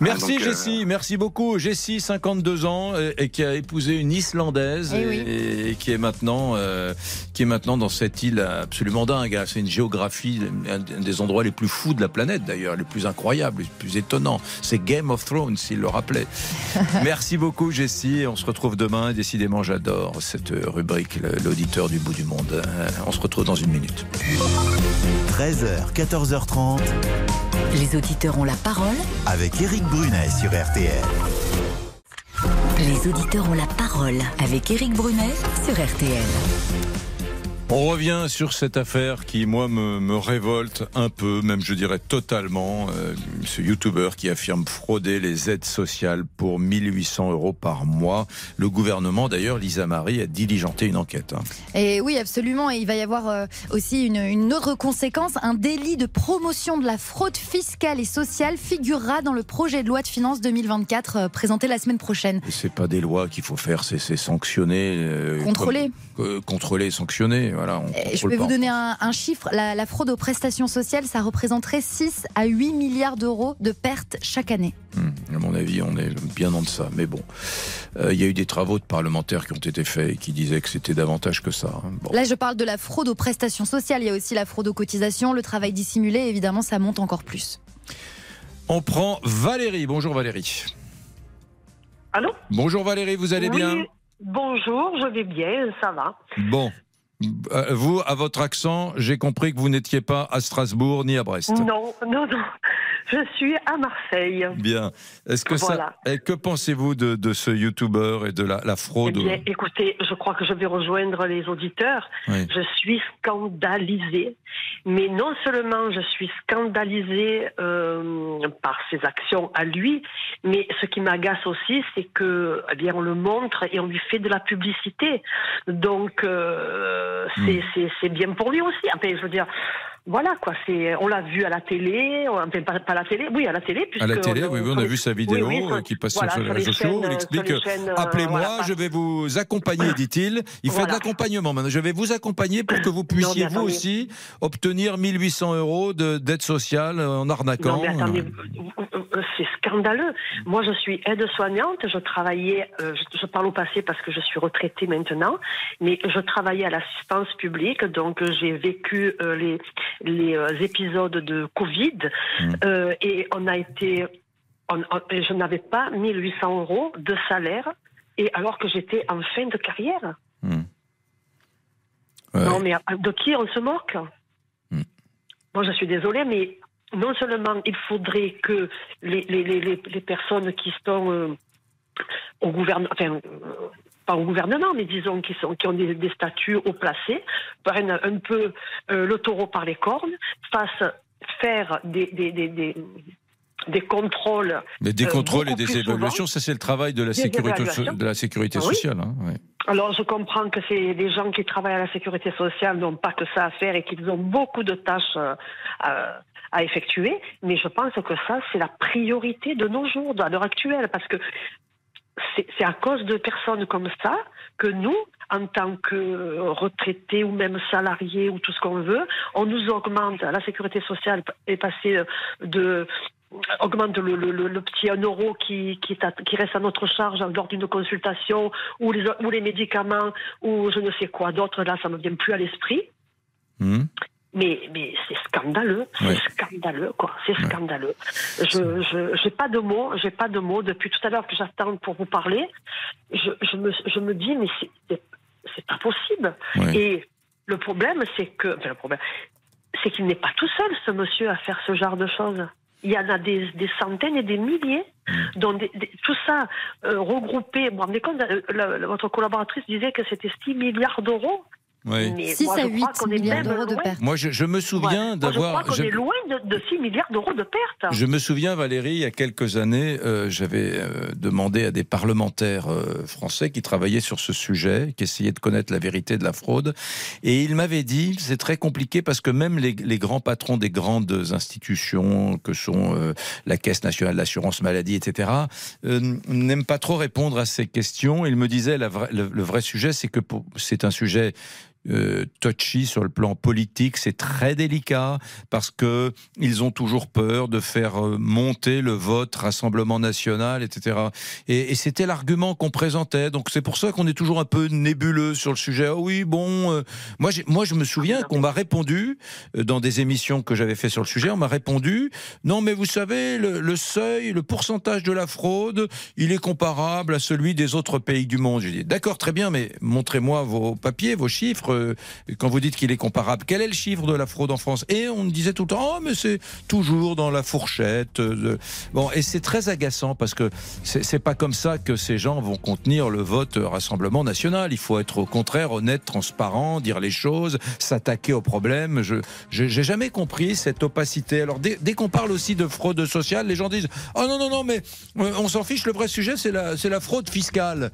Merci euh, Jessie, merci beaucoup. Jessie, 52 ans, et qui a épousé une Islandaise Eh et, oui. et qui est maintenant, euh, qui est maintenant dans cette île absolument dingue. hein. C'est une géographie, un des endroits les plus fous de la planète d'ailleurs, les plus incroyables, les plus étonnants. C'est Game of Thrones, s'il le rappelait. (laughs) merci beaucoup Jessie. On se retrouve demain. Décidément, j'adore cette rubrique, l'auditeur du bout du monde. Euh, On se retrouve dans une minute. 13h, 14h30 Les auditeurs ont la parole. avec Eric Brunet sur RTL. Les auditeurs ont la parole avec Éric Brunet sur RTL. On revient sur cette affaire qui, moi, me, me révolte un peu, même je dirais totalement. Euh, ce youtubeur qui affirme frauder les aides sociales pour 1800 euros par mois. Le gouvernement, d'ailleurs, Lisa Marie, a diligenté une enquête. hein. Et oui, absolument. Et il va y avoir euh, aussi une, une autre conséquence. Un délit de promotion de la fraude fiscale et sociale figurera dans le projet de loi de finances 2024 euh, présenté la semaine prochaine. Et c'est pas des lois qu'il faut faire, c'est sanctionner. Contrôler. comme- contrôler, sanctionner. Voilà, on Et je vais pas. vous donner un, un chiffre. La, la fraude aux prestations sociales, ça représenterait 6 à 8 milliards d'euros de pertes chaque année. À mon avis, on est bien en deçà. Mais bon, Euh, il y a eu des travaux de parlementaires qui ont été faits et qui disaient que c'était davantage que ça. hein. Bon. Là, je parle de la fraude aux prestations sociales. Il y a aussi la fraude aux cotisations, le travail dissimulé. Évidemment, ça monte encore plus. On prend Valérie. Bonjour Valérie. Allô? Bonjour Valérie, vous allez Oui, bien? Bonjour, je vais bien, ça va. Bon. Euh, Vous, à votre accent, j'ai compris que vous n'étiez pas à Strasbourg ni à Brest. Non, non, non. Je suis à Marseille. Bien. Est-ce que Voilà. ça. et que pensez-vous de, de ce youtubeur et de la, la Eh fraude bien, écoutez, je crois que je vais rejoindre les auditeurs. Oui. Je suis scandalisée. Mais non seulement je suis scandalisée euh, par ses actions à lui, mais ce qui m'agace aussi, c'est que, eh bien, on le montre et on lui fait de la publicité. Donc, euh, c'est c'est- c'est bien pour lui aussi. Enfin, je veux dire. Voilà quoi, c'est on l'a vu à la télé, on- enfin pas, pas à la télé, oui à la télé. À la télé, oui, oui, on a vu sa vidéo oui, oui, euh, qui passe voilà, sur les réseaux sociaux. Il euh, explique chaînes, euh, Appelez-moi, voilà, je vais vous accompagner, (laughs) dit-il. Il fait de l'accompagnement maintenant. Je vais vous accompagner pour que vous puissiez, vous aussi, obtenir 1800 euros de- d'aide sociale euh, en arnaquant. Non, mais attendez, euh, c'est scandaleux. Moi, je suis aide-soignante. Je travaillais, euh, je, je parle au passé parce que je suis retraitée maintenant, mais je travaillais à l'assistance publique, donc euh, j'ai vécu euh, les, les euh, épisodes de Covid euh, et on a été, on- je n'avais pas 1800 euros de salaire, et alors que j'étais en fin de carrière. Non, mais euh, de qui on se moque? Moi, je suis désolée, mais non seulement il faudrait que les, les, les, les- personnes qui sont euh, au gouvernement, enfin, pas au gouvernement, mais disons qui, sont, qui ont des, des statuts haut placés, prennent un peu euh, le taureau par les cornes, fassent faire des, des, des, des, contrôles. Mais des euh, contrôles et des souvent. évaluations, ça c'est le travail de la Des sécurité, de la sécurité Ah oui. sociale. hein, ouais. Alors, je comprends que c'est des gens qui travaillent à la sécurité sociale n'ont pas que ça à faire et qu'ils ont beaucoup de tâches euh, à, à effectuer, mais je pense que ça, c'est la priorité de nos jours, à l'heure actuelle, parce que c'est à cause de personnes comme ça que nous, en tant que retraités ou même salariés ou tout ce qu'on veut, on nous augmente. La sécurité sociale est passée de augmente le, petit 1 euro qui, qui, reste à notre charge lors d'une consultation ou les, ou les médicaments ou je ne sais quoi d'autre. Là, ça ne me vient plus à l'esprit. Hmm. Mais, mais c'est scandaleux, c'est Ouais. scandaleux, quoi. C'est scandaleux. Je, je, j'ai pas de mots, j'ai pas de mots. Depuis tout à l'heure que j'attends pour vous parler, je, je me, je me dis, mais c'est, c'est, c'est pas possible. Ouais. Et le problème, c'est que, enfin, le problème, c'est qu'il n'est pas tout seul, ce monsieur, à faire ce genre de choses. Il y en a des, des centaines et des milliers, dont des- des- tout ça euh, regroupé. Vous vous rendez compte, euh, la- la- votre collaboratrice disait que c'était 6 milliards d'euros Oui. Mais 6 moi, à je 8 crois qu'on est milliards d'euros de pertes. Moi, je, je me souviens Moi, d'avoir. Je crois qu'on je- est loin de, de 6 milliards d'euros de pertes. Je me souviens, Valérie, il y a quelques années, euh, j'avais euh, demandé à des parlementaires euh, français qui travaillaient sur ce sujet, qui essayaient de connaître la vérité de la fraude, et ils m'avaient dit c'est très compliqué parce que même les, les grands patrons des grandes institutions, que sont euh, la Caisse nationale d'assurance maladie, etc., euh, n'aiment pas trop répondre à ces questions. Ils me disaient la le, le vrai sujet, c'est que pour- c'est un sujet euh, touchy sur le plan politique, c'est très délicat parce que ils ont toujours peur de faire euh, monter le vote Rassemblement national, etc. Et, c'était l'argument qu'on présentait. Donc c'est pour ça qu'on est toujours un peu nébuleux sur le sujet. Ah oui, bon, euh, moi, moi je me souviens qu'on m'a répondu euh, dans des émissions que j'avais fait sur le sujet, on m'a répondu non mais vous savez le, le seuil, le pourcentage de la fraude, il est comparable à celui des autres pays du monde. J'ai dit d'accord, très bien, mais montrez-moi vos papiers, vos chiffres. Euh, quand vous dites qu'il est comparable, quel est le chiffre de la fraude en France? Et on disait tout le temps, oh, mais c'est toujours dans la fourchette. De... Bon, et c'est très agaçant parce que c'est pas comme ça que ces gens vont contenir le vote Rassemblement national. Il faut être au contraire honnête, transparent, dire les choses, s'attaquer aux problèmes. Je j'ai jamais compris cette opacité. Alors dès, qu'on parle aussi de fraude sociale, les gens disent, oh non non non, mais euh, on s'en fiche. Le vrai sujet c'est la fraude fiscale.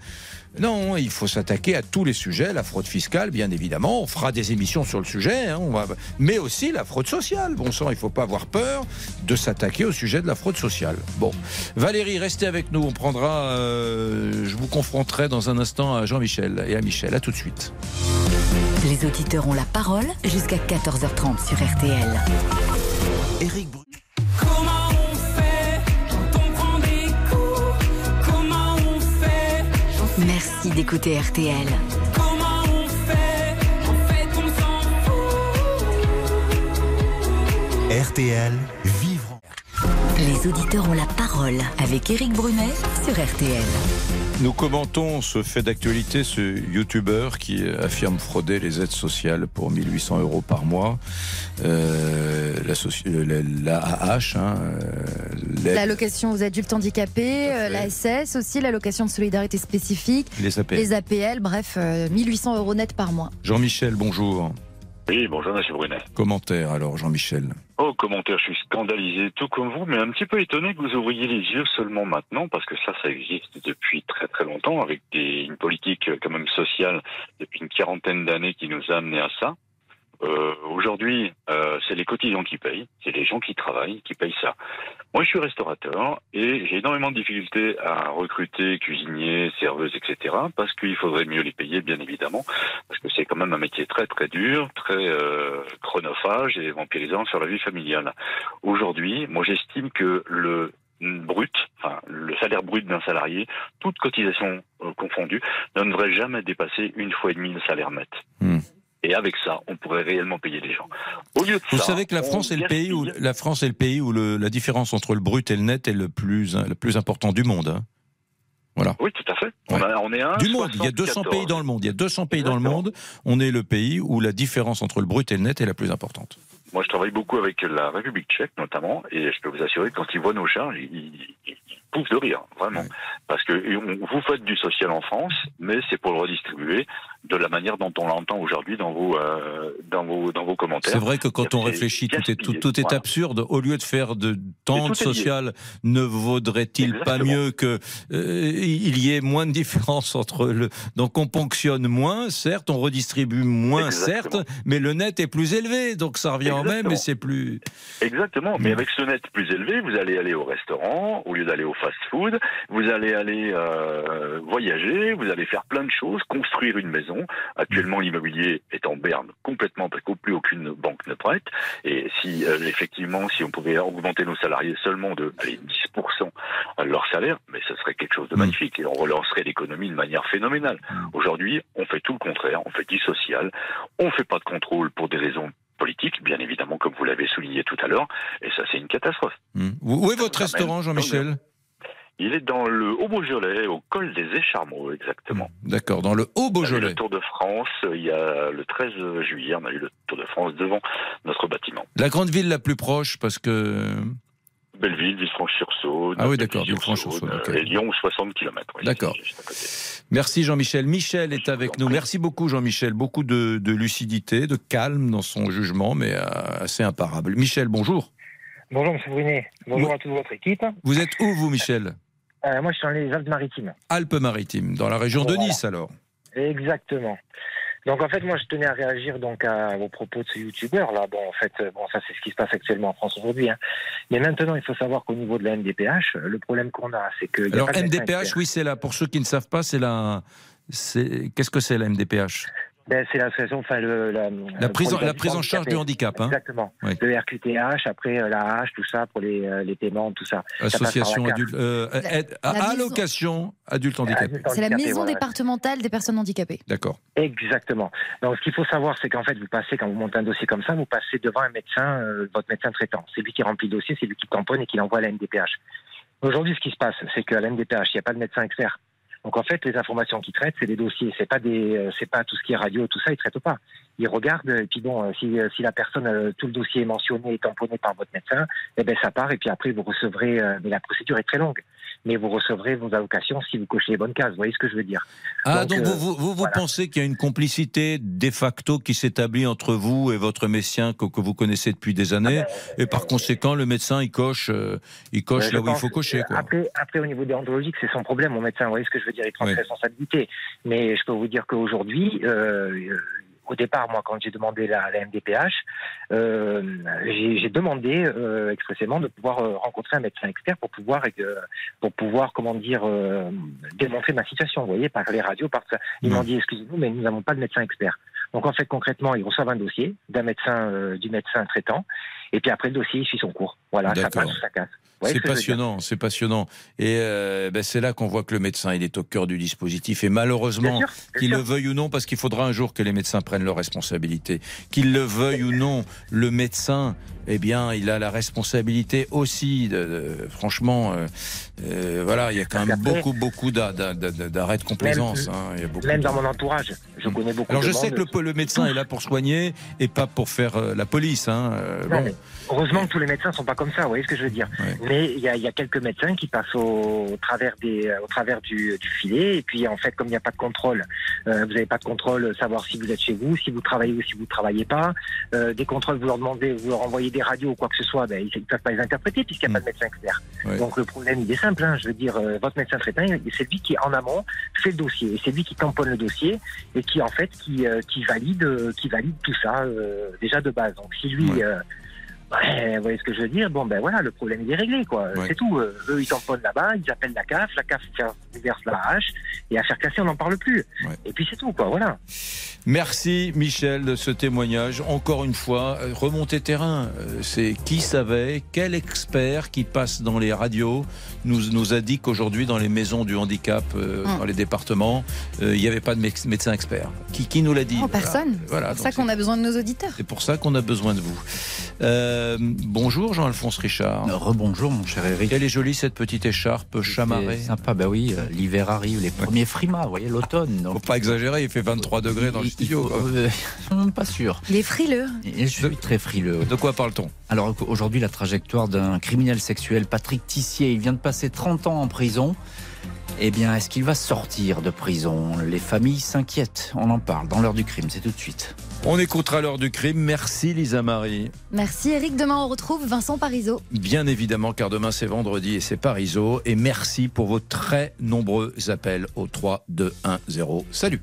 Non, il faut s'attaquer à tous les sujets, la fraude fiscale, bien évidemment. On fera des émissions sur le sujet, hein, on va... mais aussi la fraude sociale. Bon sang, il ne faut pas avoir peur de s'attaquer au sujet de la fraude sociale. Bon, Valérie, restez avec nous. On prendra, euh, je vous confronterai dans un instant à Jean-Michel et à Michel. À tout de suite. Les auditeurs ont la parole jusqu'à 14h30 sur RTL. Éric Comment Merci d'écouter RTL. Comment on fait En fait, on s'en RTL, vivre. Les auditeurs ont la parole avec Éric Brunet sur RTL. Nous commentons ce fait d'actualité, ce youtubeur qui affirme frauder les aides sociales pour 1800 euros par mois. Euh, la, AH, hein, euh, L'allocation aux adultes handicapés, euh, la SS aussi, l'allocation de solidarité spécifique, Les APL. les APL, bref, euh, 1800 euros net par mois. Jean-Michel, bonjour. Oui, bonjour Monsieur Brunet. Commentaire alors, Jean-Michel. Oh, commentaire, je suis scandalisé, tout comme vous, mais un petit peu étonné que vous ouvriez les yeux seulement maintenant, parce que ça, ça existe depuis très très longtemps, avec des, une politique euh, quand même sociale depuis une quarantaine d'années qui nous a amené à ça. Euh, Aujourd'hui, euh, c'est les cotisants qui payent, c'est les gens qui travaillent qui payent ça. Moi, je suis restaurateur et j'ai énormément de difficultés à recruter cuisiniers, serveuses, etc. Parce qu'il faudrait mieux les payer, bien évidemment, parce que c'est quand même un métier très très dur, très euh, chronophage et vampirisant sur la vie familiale. Aujourd'hui, moi, j'estime que le brut, enfin le salaire brut d'un salarié, toute cotisation euh, confondue, ne devrait jamais dépasser une fois et demie le salaire net. Et avec ça, on pourrait réellement payer les gens. Au lieu de Vous ça, savez que la France est le pays où la France est le pays où le- la différence entre le brut et le net est le plus le plus important du monde. hein. Voilà. Oui, tout à fait. On, a- on est un Du monde, il y a 200 pays dans le monde. Il y a 200 pays dans le monde. On est le pays où la différence entre le brut et le net est la plus importante. Moi, je travaille beaucoup avec la République tchèque, notamment, et je peux vous assurer que quand ils voient nos charges, ils, poussent de rire, vraiment. Parce que vous faites du social en France, mais c'est pour le redistribuer de la manière dont on l'entend aujourd'hui dans vos, euh, dans vos, dans vos commentaires. C'est vrai que quand on réfléchit, tout est, tout, est Voilà. absurde. Au lieu de faire de tentes sociales, ne vaudrait-il pas mieux que euh, il y ait moins de différence entre le donc on ponctionne moins, certes, on redistribue moins, Exactement. certes, mais le net est plus élevé, donc ça revient en même, Exactement. et c'est plus. Exactement, mais avec ce net plus élevé, vous allez aller au restaurant au lieu d'aller au fast-food, vous allez aller euh, voyager, vous allez faire plein de choses, construire une maison. Actuellement, l'immobilier est en berne complètement parce que plus aucune banque ne prête. Et si euh, effectivement, si on pouvait augmenter nos salariés seulement de allez, 10% à leur salaire, mais ce serait quelque chose de magnifique et on relancerait l'économie de manière phénoménale. Aujourd'hui, on fait tout le contraire, on fait du social, on fait pas de contrôle pour des raisons politiques, bien évidemment, comme vous l'avez souligné tout à l'heure, et ça c'est une catastrophe. Où est votre restaurant, Jean-Michel? Il est dans le Haut-Beaujolais, au col des Écharmeaux, exactement. D'accord, dans le On a eu Haut-Beaujolais. le Tour de France, euh, il y a le 13 juillet, on a eu le Tour de France devant notre bâtiment. La grande ville la plus proche, parce que Belleville, Villefranche-sur-Saône. Ah oui, d'accord, Villefranche-sur-Saône, ok. Et Lyon, 60 km. D'accord. Merci Jean-Michel. Michel est avec nous. Merci beaucoup Jean-Michel. Beaucoup de, de lucidité, de calme dans son jugement, mais euh, assez imparable. Michel, bonjour. Bonjour, M. Brunet. Bonjour à toute votre équipe. Vous êtes où vous, Michel Euh, moi, je suis dans les Alpes-Maritimes. Alpes-Maritimes, dans la région de Voilà. Nice alors. Exactement. Donc, en fait, moi, je tenais à réagir donc à vos propos de ce youtubeur là. Bon, en fait, euh, bon, ça, c'est ce qui se passe actuellement en France aujourd'hui. Hein. Mais maintenant, il faut savoir qu'au niveau de la MDPH, le problème qu'on a, c'est que. a Alors pas MDPH, oui, c'est là. Pour ceux qui ne savent pas, c'est la. c'est- Qu'est-ce que c'est la MDPH Ben, c'est l'association, enfin, le, la, prise, en, pour les la prise en charge du handicap. Hein Exactement. Oui. Le RQTH, après euh, la H, tout ça, pour les, euh, les paiements, tout ça. Association adulte, euh, aide- la maison- allocation adulte handicapé. C'est la maison voilà. départementale des personnes handicapées. D'accord. Exactement. Donc, ce qu'il faut savoir, c'est qu'en fait, vous passez, quand vous montez un dossier comme ça, vous passez devant un médecin, euh, votre médecin traitant. C'est lui qui remplit le dossier, c'est lui qui tamponne et qui l'envoie à la MDPH. Aujourd'hui, ce qui se passe, c'est qu'à la MDPH, il n'y a pas de médecin expert. Donc, en fait, les informations qu'il traite, c'est des dossiers. C'est pas des, euh, c'est pas tout ce qui est radio, tout ça, il traite pas. Il regarde, et puis bon, euh, si, euh, si la personne, tout le dossier est mentionné et tamponné par votre médecin, eh ben, ça part, et puis après, vous recevrez, mais la procédure est très longue. Mais vous recevrez vos allocations si vous cochez les bonnes cases. Vous voyez ce que je veux dire? Ah, donc, euh, vous, vous, pensez qu'il y a une complicité de facto qui s'établit entre vous et votre médecin que, que vous connaissez depuis des années, et par conséquent, le médecin, il coche, euh, il coche Euh, là où il faut cocher. Quoi. Après, après, au niveau déontologique, c'est son problème, mon médecin. Vous voyez ce que je veux dire Il prend Oui. ses responsabilités. Mais je peux vous dire qu'aujourd'hui, euh, euh, au départ, moi, quand j'ai demandé la, la MDPH, euh, j'ai demandé euh, expressément de pouvoir euh, rencontrer un médecin expert pour pouvoir, euh, pour pouvoir, comment dire, démontrer ma situation. Vous voyez, par les radios, par ça. Ils m'ont dit, excusez-nous, mais nous n'avons pas de médecin expert. Donc en fait, concrètement, ils reçoivent un dossier d'un médecin, du médecin traitant, et puis après le dossier, il suit son cours. Voilà, ça passe ça casse. C'est passionnant, c'est passionnant. Et euh, ben, c'est là qu'on voit que le médecin, il est au cœur du dispositif. Et malheureusement, qu'il le veuille ou non, parce qu'il faudra un jour que les médecins prennent leurs responsabilités. Qu'il le veuille ou non, le médecin, eh bien, il a la responsabilité aussi. De, de- franchement, euh, euh, voilà, il y a quand même beaucoup, beaucoup d'a- d'a- d'a- d'arrêts de complaisance. Même- hein. Il y a beaucoup Même dans mon entourage, je connais beaucoup Alors de je sais que le, le médecin est là pour soigner et pas pour faire euh, la police. Hein. euh, Non, bon. mais heureusement que tous les médecins sont pas comme ça, vous voyez ce que je veux dire. Mais il y a, y a quelques médecins qui passent au, au travers des, euh, au travers du, du filet, et puis en fait, comme il n'y a pas de contrôle, euh, vous n'avez pas de contrôle, euh, savoir si vous êtes chez vous, si vous travaillez ou si vous ne travaillez pas. Euh, des contrôles, vous leur demandez, vous leur envoyez des radios ou quoi que ce soit, ben, ils ne peuvent pas les interpréter puisqu'il n'y a pas de médecin expert. Ouais. Donc le problème, il est simple. Hein, je veux dire, euh, votre médecin traitant, c'est lui qui en amont fait le dossier, et c'est lui qui tamponne le dossier et qui en fait qui, euh, qui valide, euh, qui valide tout ça euh, déjà de base. Donc si lui euh, Ouais, vous voyez ce que je veux dire? Bon, ben voilà, le problème il est réglé, quoi. C'est tout. Euh, eux, ils tamponnent là-bas, ils appellent la CAF, la CAF verse la hache, et à faire casser, on n'en parle plus. Et puis c'est tout, quoi, voilà. Merci Michel de ce témoignage. Encore une fois, euh, remontée terrain. Euh, C'est qui savait, quel expert qui passe dans les radios nous, nous a dit qu'aujourd'hui dans les maisons du handicap, euh, Mm. dans les départements, euh, il n'y avait pas de médecin expert. Qui, qui nous l'a dit? Oh, personne. Voilà, c'est pour ça qu'on a besoin de nos auditeurs. c'est pour ça qu'on a besoin de vous. Euh, bonjour Jean-Alphonse Richard. Rebonjour mon cher Eric. Elle est jolie cette petite écharpe chamarrée. Sympa, bah oui, euh, l'hiver arrive, les premiers frimas, vous voyez, l'automne. Faut pas exagérer, il fait 23 degrés dans le studio. quoi. Je suis même pas sûr. Il est frileux. Et je suis très frileux. De quoi parle-t-on? Alors aujourd'hui, la trajectoire d'un criminel sexuel, Patrick Tissier, il vient de passer 30 ans en prison. Eh bien, est-ce qu'il va sortir de prison? Les familles s'inquiètent. On en parle dans l'heure du crime, c'est tout de suite. On écoutera l'heure du crime. Merci Lisa Marie. Merci Eric. Demain, on retrouve Vincent Parisot. Bien évidemment, car demain c'est vendredi et c'est Pariso. Et merci pour vos très nombreux appels au 3 2 1 0. Salut.